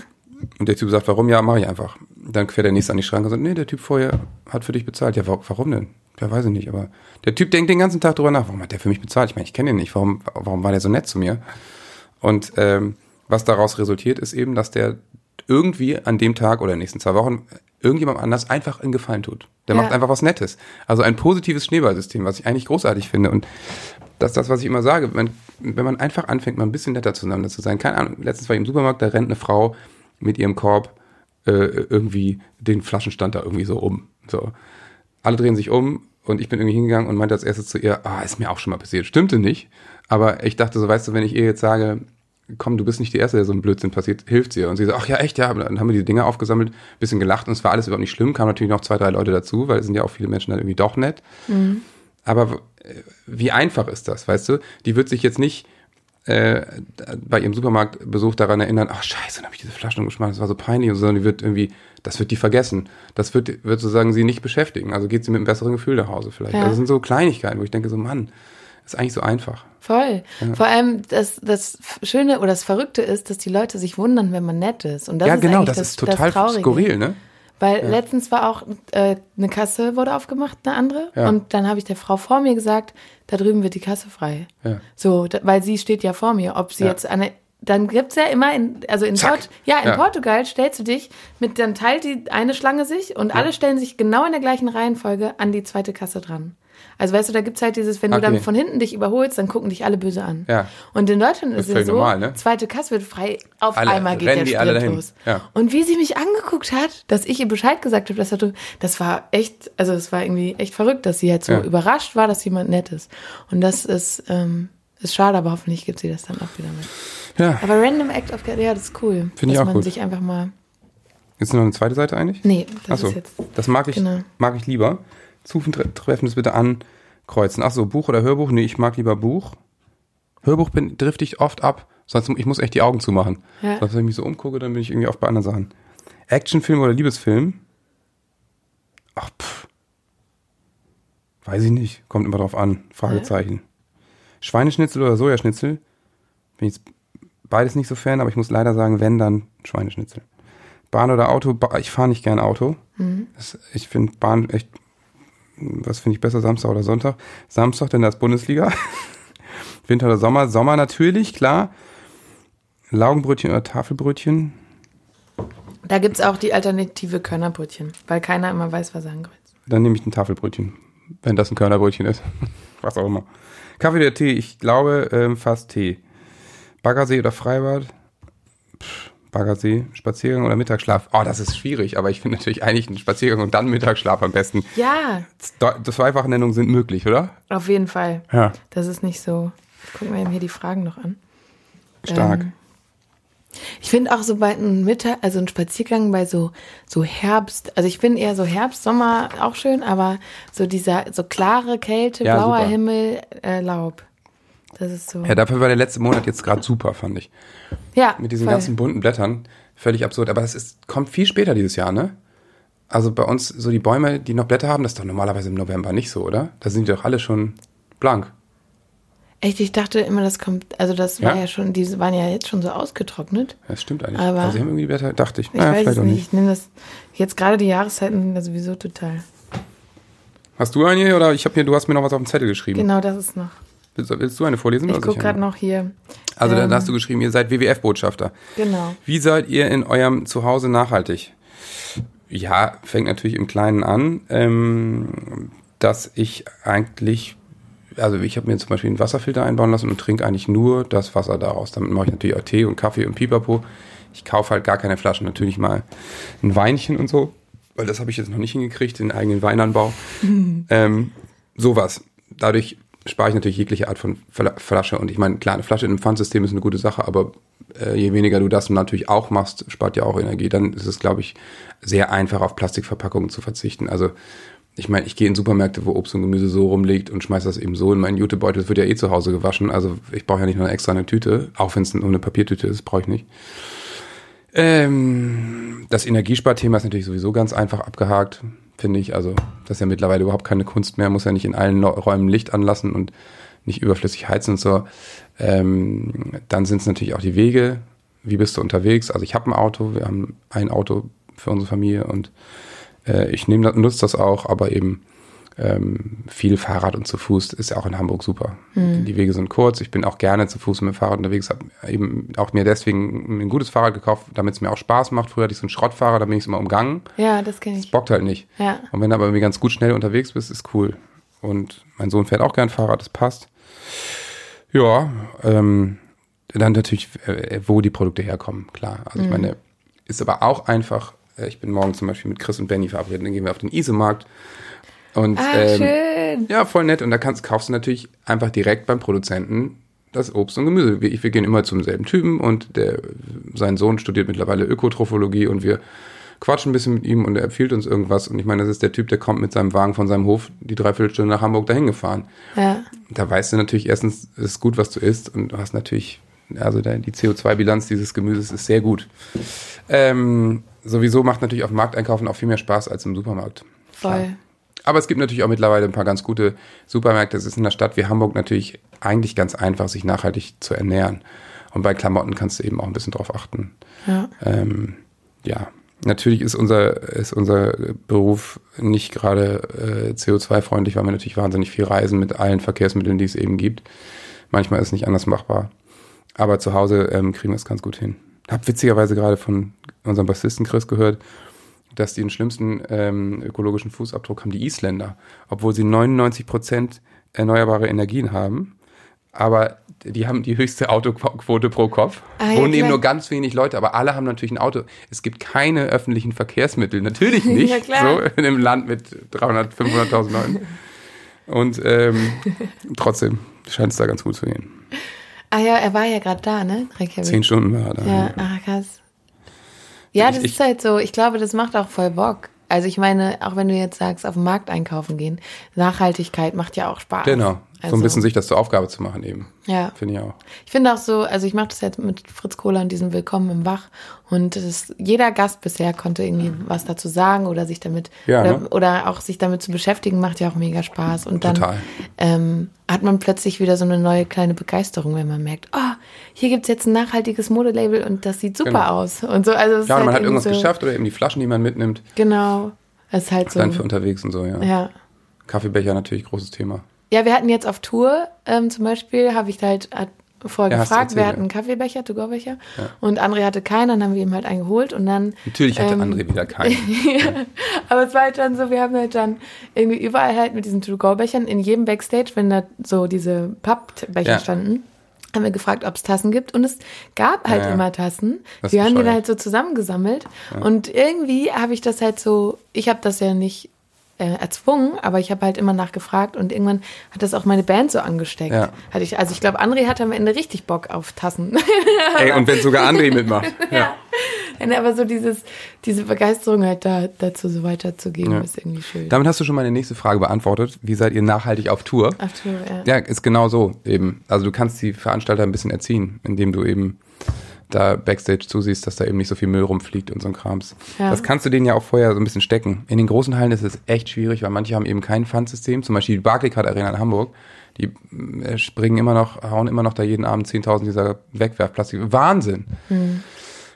[SPEAKER 2] Und der Typ sagt, warum? Ja, mache ich einfach. Dann fährt der nächste an die Schranke und sagt, nee, der Typ vorher hat für dich bezahlt. Ja, warum denn? Ja, weiß ich nicht. Aber der Typ denkt den ganzen Tag drüber nach, warum hat der für mich bezahlt? Ich meine, ich kenne ihn nicht. Warum, warum war der so nett zu mir? Und ähm, was daraus resultiert, ist eben, dass der irgendwie an dem Tag oder in den nächsten zwei Wochen irgendjemand anders einfach einen Gefallen tut. Der ja. macht einfach was Nettes. Also ein positives Schneeballsystem, was ich eigentlich großartig finde. Und das ist das, was ich immer sage. Wenn, wenn man einfach anfängt, mal ein bisschen netter zueinander zu sein. Keine Ahnung, letztens war ich im Supermarkt, da rennt eine Frau mit ihrem Korb äh, irgendwie den Flaschenstand da irgendwie so um. So. Alle drehen sich um und ich bin irgendwie hingegangen und meinte als erstes zu ihr, ah, ist mir auch schon mal passiert. Stimmte nicht. Aber ich dachte so, weißt du, wenn ich ihr jetzt sage, komm, du bist nicht die Erste, der so ein Blödsinn passiert, hilft sie. Und sie so, ach ja, echt, ja. Und dann haben wir die Dinge aufgesammelt, bisschen gelacht und es war alles überhaupt nicht schlimm. Kamen natürlich noch zwei, drei Leute dazu, weil es sind ja auch viele Menschen dann irgendwie doch nett. Mhm. Aber äh, wie einfach ist das, weißt du? Die wird sich jetzt nicht äh, bei ihrem Supermarktbesuch daran erinnern, ach scheiße, dann habe ich diese Flaschen umgeschmissen, das war so peinlich, sondern die wird irgendwie, das wird die vergessen. Das wird, wird sozusagen sie nicht beschäftigen. Also geht sie mit einem besseren Gefühl nach Hause vielleicht. Ja. Also das sind so Kleinigkeiten, wo ich denke so, Mann, ist eigentlich so einfach.
[SPEAKER 1] Voll. Ja. Vor allem das, das Schöne oder das Verrückte ist, dass die Leute sich wundern, wenn man nett ist. Und das
[SPEAKER 2] ja,
[SPEAKER 1] ist
[SPEAKER 2] genau, das, das, ist total das skurril, ne?
[SPEAKER 1] Weil ja. letztens war auch äh, eine Kasse wurde aufgemacht, eine andere. Ja. Und dann habe ich der Frau vor mir gesagt, da drüben wird die Kasse frei. Ja. So, da, weil sie steht ja vor mir. Ob sie jetzt eine dann gibt's ja immer in, also in, Port, ja, in. Portugal stellst du dich mit, dann teilt die eine Schlange sich und alle stellen sich genau in der gleichen Reihenfolge an die zweite Kasse dran. Also weißt du, da gibt's halt dieses, wenn okay. du dann von hinten dich überholst, dann gucken dich alle böse an. Ja. Und in Deutschland ist, es so, normal, ne? zweite Kasse wird frei, auf alle, einmal geht der Sprint los. Ja. Und wie sie mich angeguckt hat, dass ich ihr Bescheid gesagt habe, dass das, das war echt, also es war irgendwie echt verrückt, dass sie halt so ja. überrascht war, dass jemand nett ist. Und das ist, ähm, ist schade, aber hoffentlich gibt sie das dann auch wieder mit. Ja. Aber Random Act of ja, das ist cool.
[SPEAKER 2] Finde ich auch
[SPEAKER 1] man
[SPEAKER 2] gut.
[SPEAKER 1] sich einfach mal.
[SPEAKER 2] Ist noch eine zweite Seite eigentlich?
[SPEAKER 1] Nee,
[SPEAKER 2] das Achso, ist jetzt. Das mag ich, genau. mag ich lieber. Zutreffendes bitte ankreuzen. Achso, Buch oder Hörbuch? Nee, ich mag lieber Buch. Hörbuch bin, drifte ich oft ab. Sonst, ich muss echt die Augen zumachen. Ja. Sonst, wenn ich mich so umgucke, dann bin ich irgendwie oft bei anderen Sachen. Actionfilm oder Liebesfilm? Ach, pff. Weiß ich nicht. Kommt immer drauf an. Fragezeichen. Ja. Schweineschnitzel oder Sojaschnitzel? Bin ich jetzt beides nicht so Fan, aber ich muss leider sagen, wenn, dann Schweineschnitzel. Bahn oder Auto? Ich fahre nicht gern Auto. Mhm. Das, ich finde Bahn echt was finde ich besser, Samstag oder Sonntag? Samstag, denn das Bundesliga. Winter oder Sommer? Sommer natürlich, klar. Laugenbrötchen oder Tafelbrötchen?
[SPEAKER 1] Da gibt's auch die alternative Körnerbrötchen, weil keiner immer weiß, was er ankreuzt.
[SPEAKER 2] Dann nehme ich ein Tafelbrötchen, wenn das ein Körnerbrötchen ist. Was auch immer. Kaffee oder Tee? Ich glaube ähm, fast Tee. Baggersee oder Freibad? Baggersee, Spaziergang oder Mittagsschlaf? Oh, das ist schwierig, aber ich finde natürlich eigentlich einen Spaziergang und dann Mittagsschlaf am besten.
[SPEAKER 1] Ja,
[SPEAKER 2] Z- Zweifachnennungen sind möglich, oder?
[SPEAKER 1] auf jeden Fall.
[SPEAKER 2] Ja.
[SPEAKER 1] Das ist nicht so. Gucken wir eben hier die Fragen noch an.
[SPEAKER 2] Stark.
[SPEAKER 1] Ähm, Ich finde auch so bei einem Mittag, also ein Spaziergang bei so, so Herbst, also ich bin eher so Herbst, Sommer auch schön, aber so dieser, so klare Kälte,
[SPEAKER 2] Ja,
[SPEAKER 1] blauer
[SPEAKER 2] super.
[SPEAKER 1] Himmel, äh, Laub. Das ist so.
[SPEAKER 2] Ja, dafür war der letzte Monat jetzt gerade super, fand ich.
[SPEAKER 1] Ja,
[SPEAKER 2] Mit diesen
[SPEAKER 1] voll.
[SPEAKER 2] ganzen bunten Blättern. Völlig absurd. Aber es ist, kommt viel später dieses Jahr, ne? Also bei uns, so die Bäume, die noch Blätter haben, das ist doch normalerweise im November nicht so, oder? Da sind die doch alle schon blank.
[SPEAKER 1] Echt, ich dachte immer, das kommt, also das war
[SPEAKER 2] Ja?
[SPEAKER 1] ja schon, die waren ja jetzt schon so ausgetrocknet.
[SPEAKER 2] Das stimmt eigentlich.
[SPEAKER 1] Aber-
[SPEAKER 2] Aber sie haben irgendwie die Blätter, dachte ich.
[SPEAKER 1] Ich
[SPEAKER 2] Naja,
[SPEAKER 1] weiß es nicht.
[SPEAKER 2] nicht.
[SPEAKER 1] Ich nehme das, jetzt gerade die Jahreszeiten sind ja sowieso total.
[SPEAKER 2] Hast du eine oder ich habe hier, du hast mir noch was auf dem Zettel geschrieben.
[SPEAKER 1] Genau, das ist noch.
[SPEAKER 2] Willst, willst du eine vorlesen?
[SPEAKER 1] Ich gucke gerade noch hier.
[SPEAKER 2] Also
[SPEAKER 1] ähm,
[SPEAKER 2] da hast du geschrieben, ihr seid WWF-Botschafter.
[SPEAKER 1] Genau.
[SPEAKER 2] Wie seid ihr in eurem Zuhause nachhaltig? Ja, fängt natürlich im Kleinen an, ähm, dass ich eigentlich, also ich habe mir zum Beispiel einen Wasserfilter einbauen lassen und trinke eigentlich nur das Wasser daraus. Damit mache ich natürlich auch Tee und Kaffee und Pipapo. Ich kaufe halt gar keine Flaschen, natürlich mal ein Weinchen und so, weil das habe ich jetzt noch nicht hingekriegt, den eigenen Weinanbau. ähm, sowas. Dadurch spare ich natürlich jegliche Art von Fla- Flasche. Und ich meine, klar, eine Flasche in einem Pfandsystem ist eine gute Sache, aber äh, je weniger du das natürlich auch machst, spart ja auch Energie. Dann ist es, glaube ich, sehr einfach, auf Plastikverpackungen zu verzichten. Also ich meine, ich gehe in Supermärkte, wo Obst und Gemüse so rumliegt und schmeiß das eben so in meinen Jutebeutel. Das wird ja eh zu Hause gewaschen. Also ich brauche ja nicht noch extra eine Tüte, auch wenn es nur eine Papiertüte ist, brauche ich nicht. Ähm, das Energiesparthema ist natürlich sowieso ganz einfach abgehakt, finde ich. Also das ist ja mittlerweile überhaupt keine Kunst mehr, muss ja nicht in allen Räumen Licht anlassen und nicht überflüssig heizen und so. Ähm, dann sind es natürlich auch die Wege. Wie bist du unterwegs? Also ich habe ein Auto, wir haben ein Auto für unsere Familie und äh, ich nehme das, nutze das auch, aber eben ähm, viel Fahrrad und zu Fuß ist ja auch in Hamburg super. Die Wege sind kurz. Ich bin auch gerne zu Fuß mit dem Fahrrad unterwegs. Habe eben auch mir deswegen ein gutes Fahrrad gekauft, damit es mir auch Spaß macht. Früher hatte ich so einen Schrottfahrer, da bin ich immer umgangen.
[SPEAKER 1] Ja, das kenne ich.
[SPEAKER 2] Bockt halt nicht.
[SPEAKER 1] Ja.
[SPEAKER 2] Und wenn du aber irgendwie ganz gut schnell unterwegs bist, ist cool. Und mein Sohn fährt auch gern Fahrrad, das passt. Ja, ähm, dann natürlich, äh, wo die Produkte herkommen, klar. Also
[SPEAKER 1] Mhm.
[SPEAKER 2] ich meine, ist aber auch einfach, äh, ich bin morgen zum Beispiel mit Chris und Benny verabredet, dann gehen wir auf den Isemarkt. Und
[SPEAKER 1] Ah,
[SPEAKER 2] ähm,
[SPEAKER 1] schön.
[SPEAKER 2] ja, voll nett. Und da kannst, kaufst du natürlich einfach direkt beim Produzenten das Obst und Gemüse. Wir, wir gehen immer zum selben Typen und der, sein Sohn studiert mittlerweile Ökotrophologie und wir quatschen ein bisschen mit ihm und er empfiehlt uns irgendwas. Und ich meine, das ist der Typ, der kommt mit seinem Wagen von seinem Hof die Dreiviertelstunde nach Hamburg dahin gefahren.
[SPEAKER 1] Ja.
[SPEAKER 2] Da weißt du natürlich erstens, es ist gut, was du isst und du hast natürlich, also die CO2-Bilanz dieses Gemüses ist sehr gut. Ähm, sowieso macht natürlich auf dem Markt einkaufen auch viel mehr Spaß als im Supermarkt.
[SPEAKER 1] Voll.
[SPEAKER 2] Aber es gibt natürlich auch mittlerweile ein paar ganz gute Supermärkte. Es ist in einer Stadt wie Hamburg natürlich eigentlich ganz einfach, sich nachhaltig zu ernähren. Und bei Klamotten kannst du eben auch ein bisschen drauf achten.
[SPEAKER 1] Ja.
[SPEAKER 2] Ähm, ja, natürlich ist unser, ist unser Beruf nicht gerade äh, CO2-freundlich, weil wir natürlich wahnsinnig viel reisen mit allen Verkehrsmitteln, die es eben gibt. Manchmal ist es nicht anders machbar. Aber zu Hause ähm, kriegen wir es ganz gut hin. Hab witzigerweise gerade von unserem Bassisten Chris gehört, dass die den schlimmsten ähm, ökologischen Fußabdruck haben die Isländer, obwohl sie 99 Prozent erneuerbare Energien haben. Aber die haben die höchste Autoquote pro Kopf.
[SPEAKER 1] Ah, ja,
[SPEAKER 2] Wohnen eben nur ganz wenig Leute, aber alle haben natürlich ein Auto. Es gibt keine öffentlichen Verkehrsmittel, natürlich nicht.
[SPEAKER 1] Ja, klar.
[SPEAKER 2] So in einem Land mit 300, 500.000 Leuten. Und ähm, trotzdem scheint es da ganz gut zu gehen.
[SPEAKER 1] Ah ja, er war ja gerade da, ne? Reykjavik.
[SPEAKER 2] Zehn Stunden war er da.
[SPEAKER 1] Ja, ach krass. Ja,
[SPEAKER 2] Ich-
[SPEAKER 1] das ist halt so. Ich glaube, das macht auch voll Bock. Also ich meine, auch wenn du jetzt sagst, auf den Markt einkaufen gehen, Nachhaltigkeit macht ja auch Spaß.
[SPEAKER 2] Genau. So
[SPEAKER 1] Also,
[SPEAKER 2] ein bisschen sich das zur Aufgabe zu machen eben.
[SPEAKER 1] Ja.
[SPEAKER 2] Finde ich auch.
[SPEAKER 1] Ich finde auch so, also ich mache das jetzt mit Fritz Kohler und diesem Willkommen im Wach und das ist, jeder Gast bisher konnte irgendwie was dazu sagen oder sich damit
[SPEAKER 2] Ja,
[SPEAKER 1] oder,
[SPEAKER 2] ne?
[SPEAKER 1] oder auch sich damit zu beschäftigen, macht ja auch mega Spaß. Und dann
[SPEAKER 2] Total.
[SPEAKER 1] ähm, hat man plötzlich wieder so eine neue kleine Begeisterung, wenn man merkt, oh, hier gibt's jetzt ein nachhaltiges Modelabel und das sieht super
[SPEAKER 2] Genau.
[SPEAKER 1] aus. Und so, also es
[SPEAKER 2] Ja, und
[SPEAKER 1] halt
[SPEAKER 2] man hat irgendwas
[SPEAKER 1] so,
[SPEAKER 2] geschafft oder eben die Flaschen, die man mitnimmt,
[SPEAKER 1] Genau. Es ist halt so.
[SPEAKER 2] dann für unterwegs und so, ja.
[SPEAKER 1] Ja.
[SPEAKER 2] Kaffeebecher natürlich großes Thema.
[SPEAKER 1] Ja, wir hatten jetzt auf Tour, ähm, zum Beispiel, habe ich halt, hat vorher
[SPEAKER 2] Ja,
[SPEAKER 1] gefragt. Wir
[SPEAKER 2] ja.
[SPEAKER 1] hatten einen Kaffeebecher, To-Go-Becher. Und André hatte keinen, dann haben wir ihm halt einen geholt und dann.
[SPEAKER 2] Natürlich hatte
[SPEAKER 1] Ähm,
[SPEAKER 2] André wieder keinen.
[SPEAKER 1] Aber es war halt dann so, wir haben halt dann irgendwie überall halt mit diesen To-Go-Bechern in jedem Backstage, wenn da so diese Pappbecher
[SPEAKER 2] Ja.
[SPEAKER 1] standen, haben wir gefragt, ob es Tassen gibt. Und es gab halt
[SPEAKER 2] Ja.
[SPEAKER 1] immer Tassen.
[SPEAKER 2] Das
[SPEAKER 1] Wir haben die dann halt so zusammengesammelt. Und irgendwie habe ich das halt so, ich habe das ja nicht äh, erzwungen, aber ich habe halt immer nachgefragt und irgendwann hat das auch meine Band so angesteckt.
[SPEAKER 2] Ja.
[SPEAKER 1] Hatte ich, also ich glaube, André hatte am Ende richtig Bock auf Tassen.
[SPEAKER 2] Ey, und wenn sogar André mitmacht. Ja.
[SPEAKER 1] aber so dieses, diese Begeisterung halt da, dazu so weiterzugeben,
[SPEAKER 2] Ja.
[SPEAKER 1] ist irgendwie schön.
[SPEAKER 2] Damit hast du schon meine nächste Frage beantwortet. Wie seid ihr nachhaltig auf Tour?
[SPEAKER 1] Ach, Tour, ja.
[SPEAKER 2] Ja, ist genau so eben. Also du kannst die Veranstalter ein bisschen erziehen, indem du eben da Backstage zusiehst, dass da eben nicht so viel Müll rumfliegt und so ein Krams.
[SPEAKER 1] Ja.
[SPEAKER 2] Das kannst du denen ja auch vorher so ein bisschen stecken. In den großen Hallen ist es echt schwierig, weil manche haben eben kein Pfandsystem. Zum Beispiel die Barclaycard Arena in Hamburg. Die äh, springen immer noch, hauen immer noch da jeden Abend 10.000 dieser Wegwerfplastik. Wahnsinn.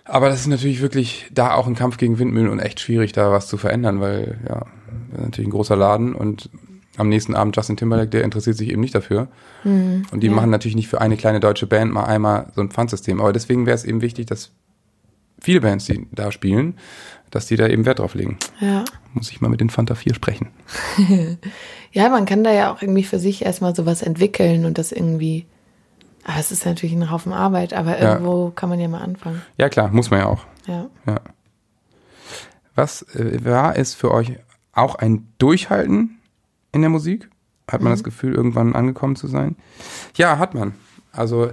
[SPEAKER 2] Aber das ist natürlich wirklich da auch ein Kampf gegen Windmühlen und echt schwierig, da was zu verändern, weil ja, natürlich ein großer Laden und am nächsten Abend Justin Timberlake, der interessiert sich eben nicht dafür. Und die machen natürlich nicht für eine kleine deutsche Band mal einmal so ein Pfandsystem. Aber deswegen wäre es eben wichtig, dass viele Bands, die da spielen, dass die da eben Wert drauf legen.
[SPEAKER 1] ja.
[SPEAKER 2] Muss ich mal mit den Fanta 4 sprechen.
[SPEAKER 1] Ja, man kann da ja auch irgendwie für sich erstmal sowas entwickeln und das irgendwie. Aber es ist natürlich ein Haufen Arbeit, aber
[SPEAKER 2] Ja.
[SPEAKER 1] irgendwo kann man ja mal anfangen.
[SPEAKER 2] Ja klar, muss man ja auch.
[SPEAKER 1] Ja.
[SPEAKER 2] Ja. Was äh, war es für euch auch ein Durchhalten in der Musik? Hat man das Gefühl, irgendwann angekommen zu sein? Ja, hat man. Also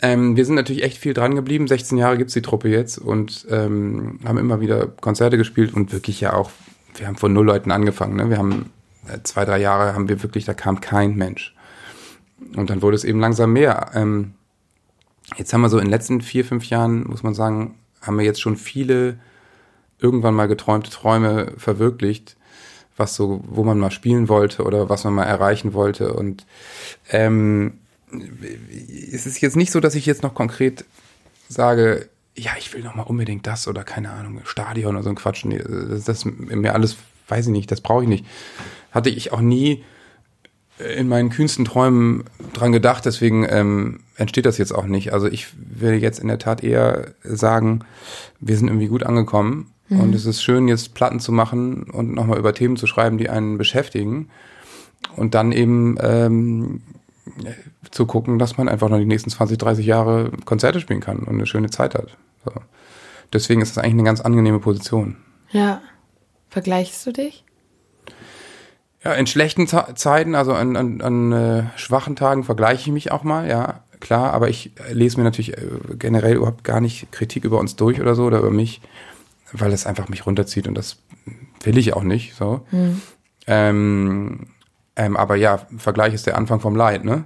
[SPEAKER 2] ähm, wir sind natürlich echt viel dran geblieben. 16 Jahre gibt's die Truppe jetzt und ähm, haben immer wieder Konzerte gespielt und wirklich ja auch, wir haben von null Leuten angefangen. Ne? Wir haben äh, zwei, drei Jahre haben wir wirklich, da kam kein Mensch. Und dann wurde es eben langsam mehr. Ähm, jetzt haben wir so in den letzten vier, fünf Jahren, muss man sagen, haben wir jetzt schon viele irgendwann mal geträumte Träume verwirklicht, was so, wo man mal spielen wollte oder was man mal erreichen wollte. Und ähm, es ist jetzt nicht so, dass ich jetzt noch konkret sage, ja, ich will noch mal unbedingt das oder keine Ahnung, Stadion oder so ein Quatsch. Das, das mir alles, weiß ich nicht, das brauche ich nicht. Hatte ich auch nie in meinen kühnsten Träumen dran gedacht, deswegen ähm, entsteht das jetzt auch nicht. Also ich will jetzt in der Tat eher sagen, wir sind irgendwie gut angekommen und es ist schön, jetzt Platten zu machen und nochmal über Themen zu schreiben, die einen beschäftigen und dann eben ähm, zu gucken, dass man einfach noch die nächsten 20, 30 Jahre Konzerte spielen kann und eine schöne Zeit hat. So. Deswegen ist das eigentlich eine ganz angenehme Position.
[SPEAKER 1] Ja. Vergleichst du dich?
[SPEAKER 2] Ja, in schlechten Ze- Zeiten, also an, an, an äh, schwachen Tagen vergleiche ich mich auch mal, ja, klar, aber ich lese mir natürlich äh, generell überhaupt gar nicht Kritik über uns durch oder so oder über mich, weil es einfach mich runterzieht und das will ich auch nicht, so. Ähm, ähm, aber ja, Vergleich ist der Anfang vom Leid, ne?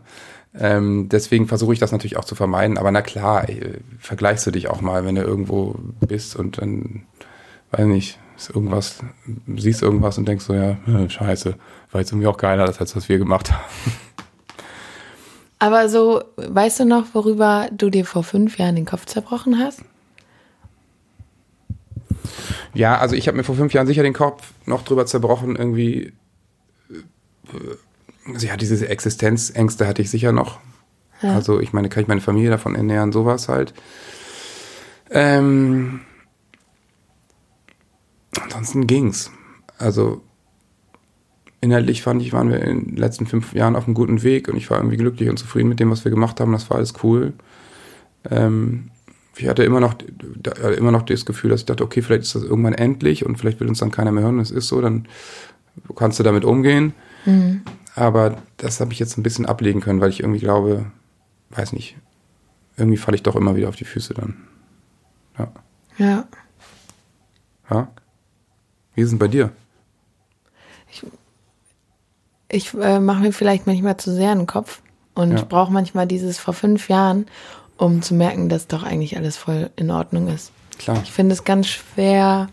[SPEAKER 2] Ähm, deswegen versuche ich das natürlich auch zu vermeiden, aber na klar, ey, vergleichst du dich auch mal, wenn du irgendwo bist und dann, weiß nicht, ist irgendwas, siehst irgendwas und denkst so, ja, äh, scheiße, war jetzt irgendwie auch geiler, als das, was wir gemacht haben.
[SPEAKER 1] Aber so, weißt du noch, worüber du dir vor fünf Jahren den Kopf zerbrochen hast?
[SPEAKER 2] Ja, also ich habe mir vor fünf Jahren sicher den Kopf noch drüber zerbrochen, irgendwie. Also ja, diese Existenzängste hatte ich sicher noch. Also ich meine, kann ich meine Familie davon ernähren, sowas halt. Ähm, ansonsten ging's. Also inhaltlich fand ich, waren wir in den letzten fünf Jahren auf einem guten Weg und ich war irgendwie glücklich und zufrieden mit dem, was wir gemacht haben. Das war alles cool. Ähm, ich hatte immer noch, immer noch das Gefühl, dass ich dachte, okay, vielleicht ist das irgendwann endlich und vielleicht will uns dann keiner mehr hören. Das ist so, dann kannst du damit umgehen. Aber das habe ich jetzt ein bisschen ablegen können, weil ich irgendwie glaube, weiß nicht, irgendwie falle ich doch immer wieder auf die Füße dann. Ja.
[SPEAKER 1] Ja.
[SPEAKER 2] ja? Wie ist es denn bei dir?
[SPEAKER 1] Ich äh, mache mir vielleicht manchmal zu sehr einen Kopf und
[SPEAKER 2] Ja.
[SPEAKER 1] ich brauche manchmal dieses vor fünf Jahren, um zu merken, dass doch eigentlich alles voll in Ordnung ist.
[SPEAKER 2] Klar.
[SPEAKER 1] Ich finde es ganz schwer,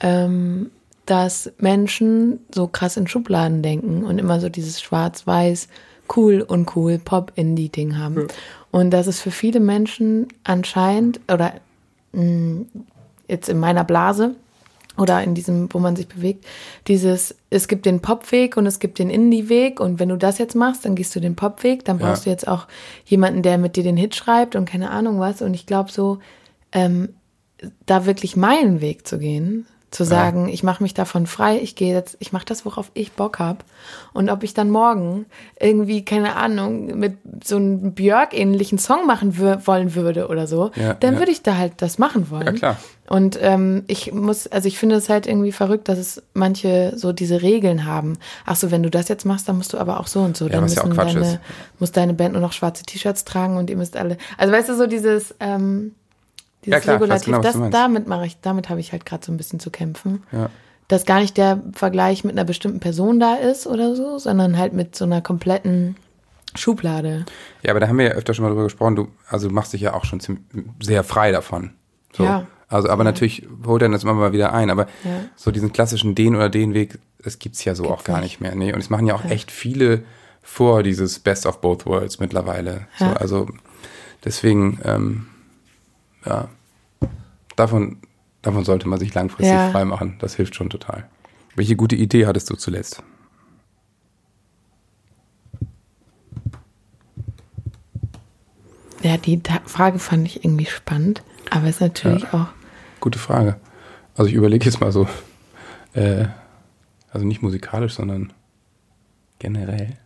[SPEAKER 1] ähm, dass Menschen so krass in Schubladen denken und immer so dieses Schwarz-Weiß, cool, uncool, Pop-Indie-Ding haben. Und dass es für viele Menschen anscheinend, oder mh, jetzt in meiner Blase, oder in diesem, wo man sich bewegt, dieses, es gibt den Popweg und es gibt den Indie-Weg. Und wenn du das jetzt machst, dann gehst du den Popweg, dann
[SPEAKER 2] Ja.
[SPEAKER 1] brauchst du jetzt auch jemanden, der mit dir den Hit schreibt und keine Ahnung was. Und ich glaube so, ähm, da wirklich meinen Weg zu gehen, zu sagen, ich mache mich davon frei, ich gehe jetzt, ich mache das, worauf ich Bock hab und ob ich dann morgen irgendwie, keine Ahnung, mit so einem Björk-ähnlichen Song machen wollen würde oder so,
[SPEAKER 2] Ja,
[SPEAKER 1] dann
[SPEAKER 2] ja.
[SPEAKER 1] würde ich da halt das machen wollen.
[SPEAKER 2] Ja, klar.
[SPEAKER 1] Und ähm, ich muss, also ich finde es halt irgendwie verrückt, dass es manche so diese Regeln haben. Ach so, wenn du das jetzt machst, dann musst du aber auch so und so. dann
[SPEAKER 2] was ja auch
[SPEAKER 1] müssen
[SPEAKER 2] Quatsch
[SPEAKER 1] deine,
[SPEAKER 2] ist.
[SPEAKER 1] muss deine Band nur noch schwarze T-Shirts tragen und ihr müsst alle. Also weißt du, so dieses, ähm, dieses
[SPEAKER 2] Ja, klar,
[SPEAKER 1] Regulativ,
[SPEAKER 2] genau,
[SPEAKER 1] das damit mache ich, damit habe ich halt gerade so ein bisschen zu kämpfen.
[SPEAKER 2] Ja.
[SPEAKER 1] Dass gar nicht der Vergleich mit einer bestimmten Person da ist oder so, sondern halt mit so einer kompletten Schublade.
[SPEAKER 2] Ja, aber da haben wir ja öfter schon mal drüber gesprochen. Du, also du machst dich ja auch schon ziemlich, sehr frei davon. So.
[SPEAKER 1] Ja.
[SPEAKER 2] Also, aber natürlich holt dann das immer mal wieder ein. Aber
[SPEAKER 1] Ja.
[SPEAKER 2] so diesen klassischen den oder den Weg, das gibt's ja so auch gar
[SPEAKER 1] nicht.
[SPEAKER 2] nicht mehr. Nee. Und es machen ja auch echt viele vor dieses Best of Both Worlds mittlerweile. So,
[SPEAKER 1] Ja.
[SPEAKER 2] also deswegen, ähm, ja, davon, davon sollte man sich langfristig
[SPEAKER 1] Ja.
[SPEAKER 2] frei machen. Das hilft schon total. Welche gute Idee hattest du zuletzt?
[SPEAKER 1] Ja, die Frage fand ich irgendwie spannend, aber ist natürlich auch.
[SPEAKER 2] Gute Frage. Also ich überlege jetzt mal so, äh, also nicht musikalisch, sondern generell.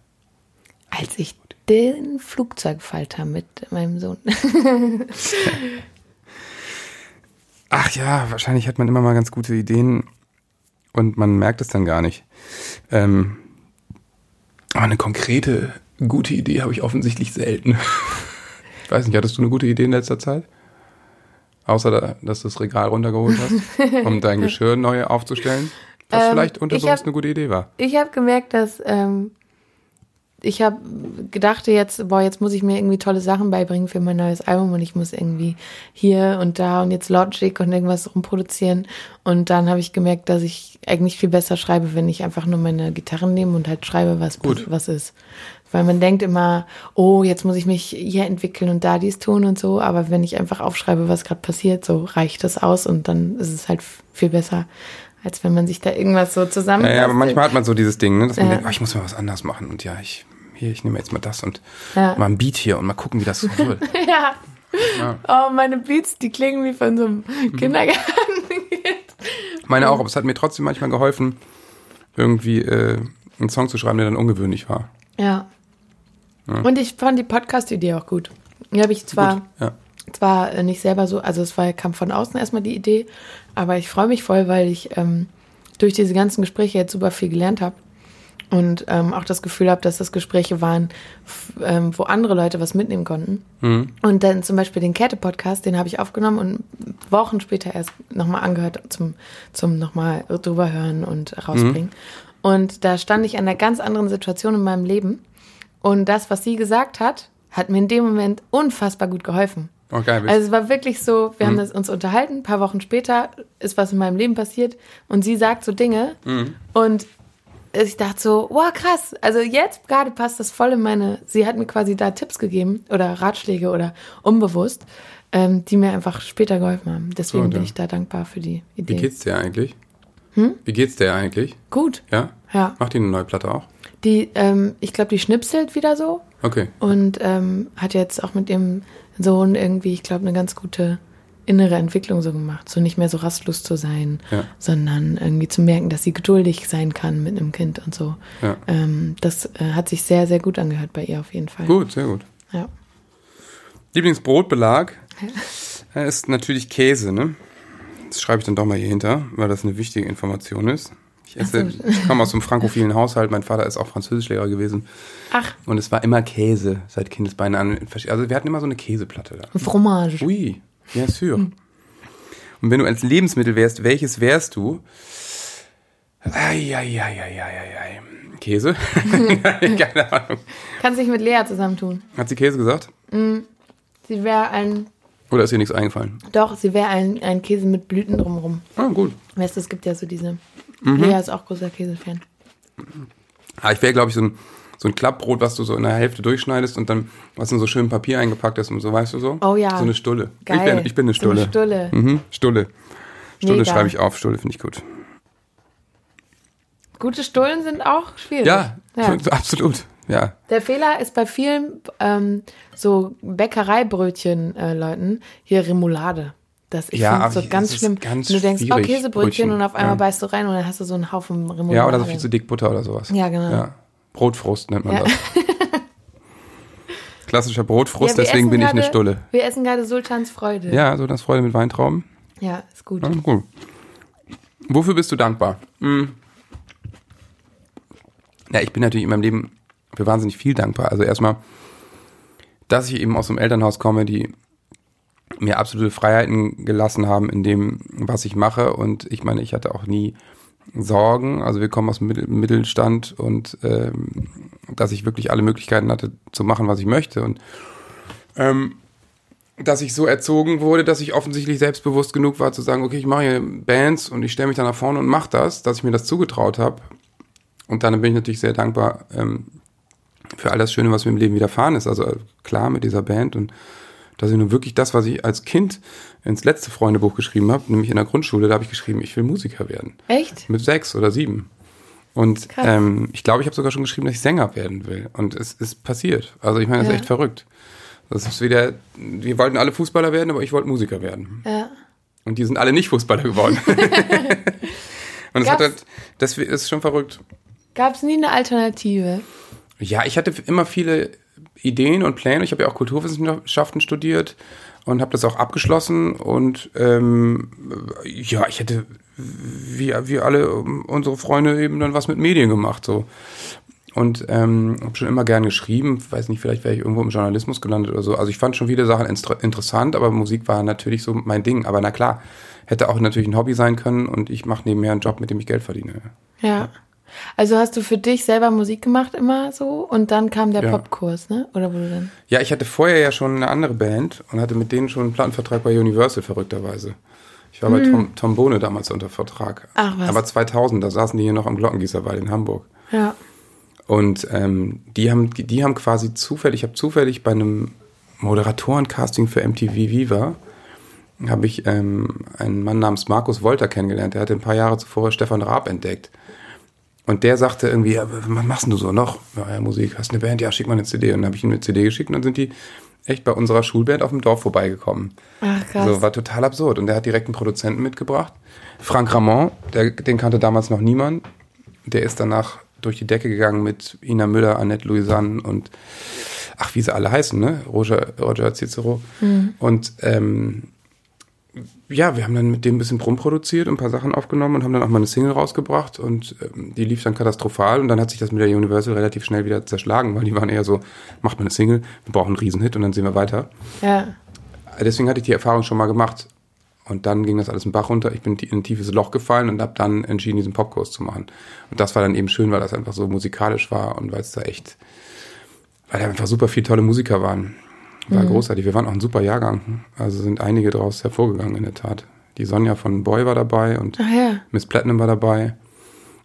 [SPEAKER 1] Als ich den Flugzeugfalter mit meinem Sohn.
[SPEAKER 2] Ach ja, wahrscheinlich hat man immer mal ganz gute Ideen und man merkt es dann gar nicht. Ähm, aber eine konkrete, gute Idee habe ich offensichtlich selten. Ich weiß nicht, hattest du eine gute Idee in letzter Zeit? Außer, da, dass du das Regal runtergeholt hast, um dein Geschirr neu aufzustellen? Was
[SPEAKER 1] Ähm,
[SPEAKER 2] vielleicht unter sowas
[SPEAKER 1] hab-
[SPEAKER 2] eine gute Idee war.
[SPEAKER 1] Ich habe gemerkt, dass ähm, ich habe gedacht jetzt, boah, jetzt muss ich mir irgendwie tolle Sachen beibringen für mein neues Album und ich muss irgendwie hier und da und jetzt Logic und irgendwas rumproduzieren. Und dann habe ich gemerkt, dass ich eigentlich viel besser schreibe, wenn ich einfach nur meine Gitarre nehme und halt schreibe, was,
[SPEAKER 2] Gut.
[SPEAKER 1] was ist. Weil man denkt immer, oh, jetzt muss ich mich hier entwickeln und da dies tun und so. Aber wenn ich einfach aufschreibe, was gerade passiert, so reicht das aus und dann ist es halt viel besser, als wenn man sich da irgendwas so zusammen.
[SPEAKER 2] Ja, ja, aber manchmal hat man so dieses Ding, ne, dass man
[SPEAKER 1] Ja.
[SPEAKER 2] denkt, oh, ich muss mal was anderes machen und ja, ich hier, ich nehme jetzt mal das und
[SPEAKER 1] Ja.
[SPEAKER 2] mal ein Beat hier und mal gucken, wie das so wird.
[SPEAKER 1] Ja. Oh, meine Beats, die klingen wie von so einem
[SPEAKER 2] Mhm.
[SPEAKER 1] Kindergarten.
[SPEAKER 2] Meine auch, aber es hat mir trotzdem manchmal geholfen, irgendwie äh, einen Song zu schreiben, der dann ungewöhnlich war.
[SPEAKER 1] ja. Und ich fand die Podcast-Idee auch gut. Die habe ich zwar,
[SPEAKER 2] Gut, ja.
[SPEAKER 1] Zwar äh, nicht selber so, also es war, kam von außen erstmal die Idee, aber ich freue mich voll, weil ich ähm, durch diese ganzen Gespräche jetzt super viel gelernt habe und ähm, auch das Gefühl habe, dass das Gespräche waren, ähm, wo andere Leute was mitnehmen konnten. Und dann zum Beispiel den Kette-Podcast, den habe ich aufgenommen und Wochen später erst nochmal angehört zum, zum nochmal drüber hören und rausbringen. Und da stand ich an einer ganz anderen Situation in meinem Leben. Und das, was sie gesagt hat, hat mir in dem Moment unfassbar gut geholfen.
[SPEAKER 2] Oh, geil.
[SPEAKER 1] Also es war wirklich so, wir haben das uns unterhalten, ein paar Wochen später ist was in meinem Leben passiert und sie sagt so Dinge und ich dachte so, wow, krass. Also jetzt gerade passt das voll in meine, sie hat mir quasi da Tipps gegeben oder Ratschläge oder unbewusst, ähm, die mir einfach später geholfen haben. Deswegen
[SPEAKER 2] Gut,
[SPEAKER 1] bin ich da dankbar für die
[SPEAKER 2] Wie
[SPEAKER 1] Idee.
[SPEAKER 2] geht's dir eigentlich? Wie geht's dir eigentlich?
[SPEAKER 1] Gut,
[SPEAKER 2] Ja?
[SPEAKER 1] ja.
[SPEAKER 2] Macht die eine neue Platte auch?
[SPEAKER 1] Die, ähm, ich glaube, die schnipselt wieder so
[SPEAKER 2] Okay.
[SPEAKER 1] und ähm, hat jetzt auch mit ihrem Sohn irgendwie, ich glaube, eine ganz gute innere Entwicklung so gemacht. So nicht mehr so rastlos zu sein,
[SPEAKER 2] Ja.
[SPEAKER 1] sondern irgendwie zu merken, dass sie geduldig sein kann mit einem Kind und so.
[SPEAKER 2] Ja.
[SPEAKER 1] Ähm, das äh, hat sich sehr, sehr gut angehört bei ihr auf jeden Fall.
[SPEAKER 2] Gut, sehr gut.
[SPEAKER 1] Ja.
[SPEAKER 2] Lieblingsbrotbelag ist natürlich Käse, ne? Das schreibe ich dann doch mal hier hinter, weil das eine wichtige Information ist. Ich esse,
[SPEAKER 1] so.
[SPEAKER 2] ich komme aus einem frankophilen Haushalt, mein Vater ist auch Französischlehrer gewesen
[SPEAKER 1] Ach,
[SPEAKER 2] und es war immer Käse seit Kindesbeinen an. Also wir hatten immer so eine Käseplatte da.
[SPEAKER 1] Fromage.
[SPEAKER 2] Oui, bien sûr. Und wenn du als Lebensmittel wärst, welches wärst du? Eieieiei. Käse? Keine Ahnung.
[SPEAKER 1] Kannst dich mit Lea zusammentun.
[SPEAKER 2] Hat sie Käse gesagt?
[SPEAKER 1] Sie wäre ein,
[SPEAKER 2] Oder ist ihr nichts eingefallen?
[SPEAKER 1] doch, sie wäre ein, ein Käse mit Blüten drumherum.
[SPEAKER 2] Ah, gut.
[SPEAKER 1] Weißt du, es gibt ja so diese,
[SPEAKER 2] Mhm.
[SPEAKER 1] Lea ist auch großer Käsefan.
[SPEAKER 2] Ah, ich wäre, glaube ich, so ein, so ein Klappbrot, was du so in der Hälfte durchschneidest und dann, was in so schön Papier eingepackt ist und so, weißt du so?
[SPEAKER 1] Oh ja.
[SPEAKER 2] So eine Stulle.
[SPEAKER 1] Geil.
[SPEAKER 2] Ich bin, ich bin eine
[SPEAKER 1] So eine
[SPEAKER 2] Stulle.
[SPEAKER 1] Stulle.
[SPEAKER 2] Mhm, Stulle. Stulle
[SPEAKER 1] Mega.
[SPEAKER 2] schreibe ich auf, Stulle finde ich gut.
[SPEAKER 1] Gute Stullen sind auch schwierig.
[SPEAKER 2] Ja,
[SPEAKER 1] ja.
[SPEAKER 2] absolut. Ja.
[SPEAKER 1] Der Fehler ist bei vielen ähm, so Bäckereibrötchen-Leuten hier Remoulade. Das ich
[SPEAKER 2] Ja,
[SPEAKER 1] finde so
[SPEAKER 2] ich-
[SPEAKER 1] ganz schlimm.
[SPEAKER 2] ganz
[SPEAKER 1] Wenn du denkst, oh, Käsebrötchen
[SPEAKER 2] Brötchen,
[SPEAKER 1] und auf einmal
[SPEAKER 2] ja.
[SPEAKER 1] beißt du rein und dann hast du so einen Haufen Remoulade.
[SPEAKER 2] ja, oder so viel zu dick Butter oder sowas.
[SPEAKER 1] Ja, genau.
[SPEAKER 2] Ja. Brotfrust nennt man das. Klassischer Brotfrust, deswegen bin ich
[SPEAKER 1] gerade-
[SPEAKER 2] eine Stulle.
[SPEAKER 1] Wir essen gerade Sultans Freude.
[SPEAKER 2] Ja, das Freude mit Weintrauben.
[SPEAKER 1] Ja, ist gut.
[SPEAKER 2] Ja, cool. Wofür bist du dankbar? Hm. Ja, ich bin natürlich in meinem Leben für wahnsinnig viel dankbar. Also erstmal, dass ich eben aus einem Elternhaus komme, die mir absolute Freiheiten gelassen haben in dem, was ich mache. Und ich meine, ich hatte auch nie Sorgen. Also wir kommen aus dem Mittel Mittelstand und ähm, dass ich wirklich alle Möglichkeiten hatte zu machen, was ich möchte. Und ähm, dass ich so erzogen wurde, dass ich offensichtlich selbstbewusst genug war zu sagen, okay, ich mache hier Bands und ich stelle mich da nach vorne und mache das, dass ich mir das zugetraut habe. Und dann bin ich natürlich sehr dankbar ähm, für all das Schöne, was mir im Leben widerfahren ist. Also äh, klar mit dieser Band und dass ich nun wirklich das, was ich als Kind ins letzte Freundebuch geschrieben habe, nämlich in der Grundschule, da habe ich geschrieben, ich will Musiker werden.
[SPEAKER 1] Echt?
[SPEAKER 2] Mit sechs oder sieben. Und
[SPEAKER 1] Krass.
[SPEAKER 2] ähm, ich glaube, ich habe sogar schon geschrieben, dass ich Sänger werden will. Und es ist passiert. Also ich meine, das ist
[SPEAKER 1] Ja.
[SPEAKER 2] echt verrückt. Das ist wieder, wir wollten alle Fußballer werden, aber ich wollte Musiker werden.
[SPEAKER 1] Ja.
[SPEAKER 2] Und die sind alle nicht Fußballer geworden. Und es hat halt, das ist schon verrückt.
[SPEAKER 1] Gab es nie eine Alternative?
[SPEAKER 2] Ja, ich hatte immer viele Ideen und Pläne. Ich habe ja auch Kulturwissenschaften studiert und habe das auch abgeschlossen. Und ähm, ja, ich hätte wie, wie alle unsere Freunde eben dann was mit Medien gemacht. so Und ähm, habe schon immer gern geschrieben. Weiß nicht, vielleicht wäre ich irgendwo im Journalismus gelandet oder so. Also ich fand schon viele Sachen interessant, aber Musik war natürlich so mein Ding. Aber na klar, hätte auch natürlich ein Hobby sein können und ich mache nebenher einen Job, mit dem ich Geld verdiene.
[SPEAKER 1] Ja. Also hast du für dich selber Musik gemacht immer so und dann kam der
[SPEAKER 2] Ja.
[SPEAKER 1] Popkurs, ne? Oder wo du dann?
[SPEAKER 2] Ja, ich hatte vorher ja schon eine andere Band und hatte mit denen schon einen Plattenvertrag bei Universal, verrückterweise. Ich war bei Tom, Tom Bohne damals unter Vertrag.
[SPEAKER 1] Hm. Ach, was.
[SPEAKER 2] Aber 2000, da saßen die hier noch am Glockengießerwald in Hamburg.
[SPEAKER 1] Ja.
[SPEAKER 2] Und ähm, die, haben, die, die haben quasi zufällig, ich habe zufällig bei einem Moderatorencasting für MTV Viva, habe ich ähm, einen Mann namens Markus Wolter kennengelernt. Der hatte ein paar Jahre zuvor Stefan Raab entdeckt. Und der sagte irgendwie, ja, was machst du so noch? Ja, ja, Musik, hast eine Band? Ja, schick mal eine CD. Und dann habe ich ihm eine CD geschickt und dann sind die echt bei unserer Schulband auf dem Dorf vorbeigekommen.
[SPEAKER 1] Ach krass.
[SPEAKER 2] So, war total absurd. Und der hat direkt einen Produzenten mitgebracht. Frank Ramon, der, den kannte damals noch niemand. Der ist danach durch die Decke gegangen mit Ina Müller, Annette Louisanne und ach, wie sie alle heißen, ne? Roger, Roger Cicero. Und ähm, ja, wir haben dann mit dem ein bisschen rumproduziert und ein paar Sachen aufgenommen und haben dann auch mal eine Single rausgebracht und ähm, die lief dann katastrophal und dann hat sich das mit der Universal relativ schnell wieder zerschlagen, weil die waren eher so, macht mal eine Single, wir brauchen einen Riesenhit und dann sehen wir weiter.
[SPEAKER 1] ja.
[SPEAKER 2] Deswegen hatte ich die Erfahrung schon mal gemacht. Und dann ging das alles im Bach runter. Ich bin in ein tiefes Loch gefallen und habe dann entschieden, diesen Popkurs zu machen. Und das war dann eben schön, weil das einfach so musikalisch war und weil es da echt, weil da einfach super viele tolle Musiker waren. War großartig. Wir waren auch ein super Jahrgang. Also sind einige daraus hervorgegangen in der Tat. Die Sonja von Boy war dabei und
[SPEAKER 1] ja.
[SPEAKER 2] Miss Platinum war dabei.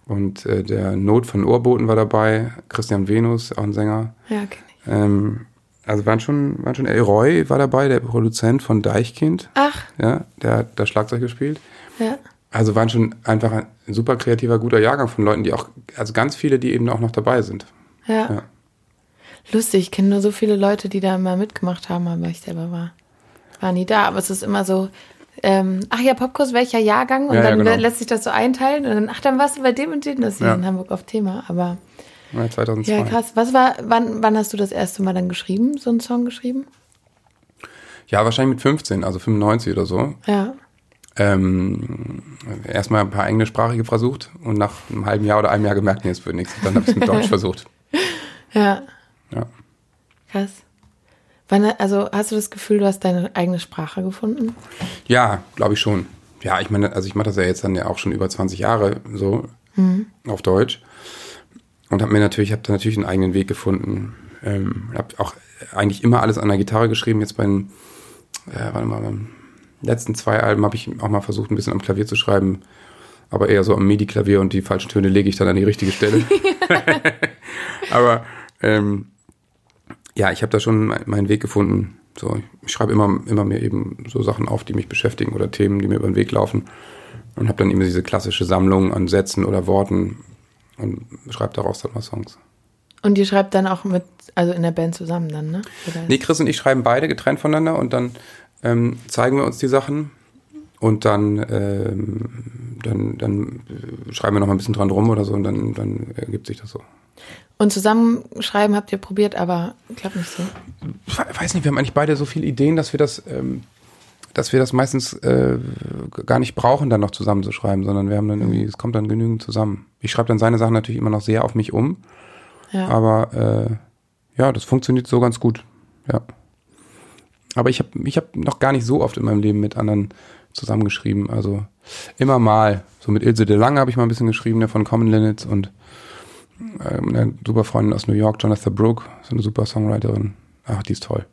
[SPEAKER 2] Und äh, der Not von Ohrboten war dabei. Christian Venus, auch ein Sänger.
[SPEAKER 1] Ja, ich.
[SPEAKER 2] Ähm, also waren schon, waren schon, El Roy war dabei, der Produzent von Deichkind.
[SPEAKER 1] Ach,
[SPEAKER 2] Ja, der hat das Schlagzeug gespielt.
[SPEAKER 1] ja.
[SPEAKER 2] Also waren schon einfach ein super kreativer, guter Jahrgang von Leuten, die auch, also ganz viele, die eben auch noch dabei sind.
[SPEAKER 1] Ja.
[SPEAKER 2] Ja.
[SPEAKER 1] Lustig, ich kenne nur so viele Leute, die da mal mitgemacht haben, aber ich selber war, war nie da. Aber es ist immer so, ähm, ach ja, Popkurs, welcher Jahrgang? Und
[SPEAKER 2] Ja, ja,
[SPEAKER 1] dann
[SPEAKER 2] genau.
[SPEAKER 1] lässt sich das so einteilen und dann, ach, dann warst du bei dem und dem, das ist hier
[SPEAKER 2] Ja.
[SPEAKER 1] in Hamburg auf Thema. Aber
[SPEAKER 2] Ja, 2002.
[SPEAKER 1] ja, krass. Was war, wann, wann hast du das erste Mal dann geschrieben, so einen Song geschrieben?
[SPEAKER 2] Ja, wahrscheinlich mit 15, also 95 oder so.
[SPEAKER 1] Ja.
[SPEAKER 2] Ähm, erstmal ein paar englischsprachige versucht und nach einem halben Jahr oder einem Jahr gemerkt, nee, es wird nichts. Dann habe ich es mit Deutsch versucht.
[SPEAKER 1] Ja,
[SPEAKER 2] Ja.
[SPEAKER 1] krass. Wann, also hast du das Gefühl, du hast deine eigene Sprache gefunden?
[SPEAKER 2] Ja, glaube ich schon. Ja, ich meine, also ich mache das ja jetzt dann ja auch schon über 20 Jahre so auf Deutsch und habe mir natürlich, habe da natürlich einen eigenen Weg gefunden. Ähm, habe auch eigentlich immer alles an der Gitarre geschrieben. Jetzt bei den, äh, warte mal, beim letzten zwei Alben habe ich auch mal versucht, ein bisschen am Klavier zu schreiben, aber eher so am MIDI-Klavier und die falschen Töne lege ich dann an die richtige Stelle. aber ähm, ja, ich habe da schon me- meinen Weg gefunden. So, ich schreibe immer, immer mehr eben so Sachen auf, die mich beschäftigen oder Themen, die mir über den Weg laufen. Und habe dann immer diese klassische Sammlung an Sätzen oder Worten und schreibe daraus dann mal Songs.
[SPEAKER 1] Und ihr schreibt dann auch mit, also in der Band zusammen dann, ne? Oder
[SPEAKER 2] Nee, Chris und ich schreiben beide getrennt voneinander und dann ähm, zeigen wir uns die Sachen und dann, ähm, dann, dann schreiben wir noch mal ein bisschen dran rum oder so und dann, dann ergibt sich das so.
[SPEAKER 1] Und zusammenschreiben habt ihr probiert, aber klappt nicht so.
[SPEAKER 2] Ich weiß nicht, wir haben eigentlich beide so viele Ideen, dass wir das, ähm, dass wir das meistens äh, gar nicht brauchen, dann noch zusammenzuschreiben, sondern wir haben dann irgendwie, es kommt dann genügend zusammen. Ich schreibe dann seine Sachen natürlich immer noch sehr auf mich um,
[SPEAKER 1] Ja.
[SPEAKER 2] aber äh, ja, das funktioniert so ganz gut. Ja. Aber ich habe ich hab noch gar nicht so oft in meinem Leben mit anderen zusammengeschrieben. Also immer mal. So mit Ilse de Lange habe ich mal ein bisschen geschrieben, der von Common Linnets und eine super Freundin aus New York, Jonathan Brooke, so eine super Songwriterin. Ach, die ist toll.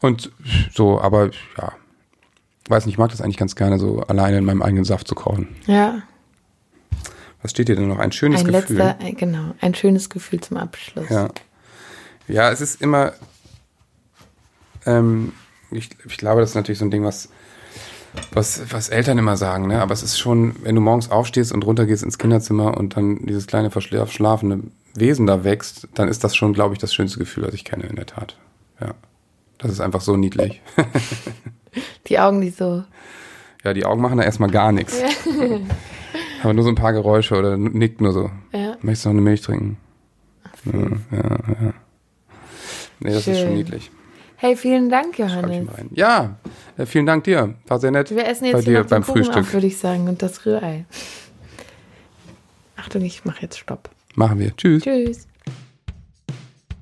[SPEAKER 2] Und so, aber ja, weiß nicht, ich mag das eigentlich ganz gerne, so alleine in meinem eigenen Saft zu kochen.
[SPEAKER 1] Ja.
[SPEAKER 2] Was steht hier denn noch? Ein schönes
[SPEAKER 1] Ein
[SPEAKER 2] Gefühl.
[SPEAKER 1] letzter, äh, genau, ein schönes Gefühl zum Abschluss.
[SPEAKER 2] Ja. Ja, es ist immer, ähm, ich, ich glaube, das ist natürlich so ein Ding, was, was, was Eltern immer sagen, ne? Aber es ist schon, wenn du morgens aufstehst und runtergehst ins Kinderzimmer und dann dieses kleine verschlafene Wesen da wächst, dann ist das schon, glaube ich, das schönste Gefühl, das ich kenne, in der Tat. Ja. Das ist einfach so niedlich.
[SPEAKER 1] Die Augen, die so.
[SPEAKER 2] Ja, die Augen machen da erstmal gar nichts. Aber nur so ein paar Geräusche oder nickt nur so.
[SPEAKER 1] Ja.
[SPEAKER 2] Möchtest du noch eine Milch trinken? Ja, ja, ja. Nee, das ist schon
[SPEAKER 1] Schön.
[SPEAKER 2] niedlich.
[SPEAKER 1] Hey, vielen Dank, Johannes.
[SPEAKER 2] Ja, äh, vielen Dank dir. War sehr nett.
[SPEAKER 1] Wir essen
[SPEAKER 2] bei
[SPEAKER 1] jetzt hier
[SPEAKER 2] dir
[SPEAKER 1] noch
[SPEAKER 2] beim
[SPEAKER 1] Kuchen
[SPEAKER 2] Frühstück.
[SPEAKER 1] würde ich sagen, und das Rührei. Achtung, ich mache jetzt Stopp.
[SPEAKER 2] Machen wir. Tschüss.
[SPEAKER 1] Tschüss.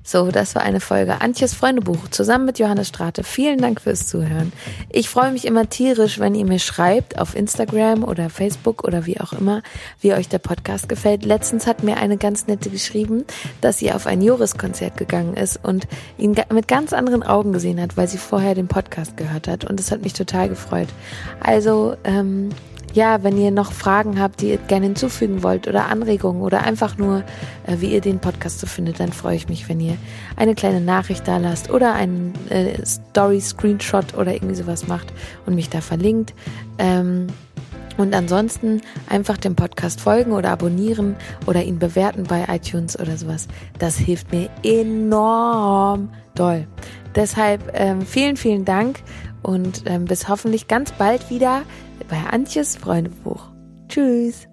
[SPEAKER 1] So, das war eine Folge Antjes Freundebuch zusammen mit Johannes Strate. Vielen Dank fürs Zuhören. Ich freue mich immer tierisch, wenn ihr mir schreibt auf Instagram oder Facebook oder wie auch immer, wie euch der Podcast gefällt. Letztens hat mir eine ganz nette geschrieben, dass sie auf ein Joris-Konzert gegangen ist und ihn mit ganz anderen Augen gesehen hat, weil sie vorher den Podcast gehört hat. Und das hat mich total gefreut. Also, ähm, ja, wenn ihr noch Fragen habt, die ihr gerne hinzufügen wollt oder Anregungen oder einfach nur, äh, wie ihr den Podcast so findet, dann freue ich mich, wenn ihr eine kleine Nachricht da lasst oder einen äh, Story-Screenshot oder irgendwie sowas macht und mich da verlinkt. Ähm, und ansonsten einfach dem Podcast folgen oder abonnieren oder ihn bewerten bei iTunes oder sowas. Das hilft mir enorm doll. Deshalb ähm, vielen, vielen Dank und ähm, bis hoffentlich ganz bald wieder bei Antjes Freundebuch. Tschüss.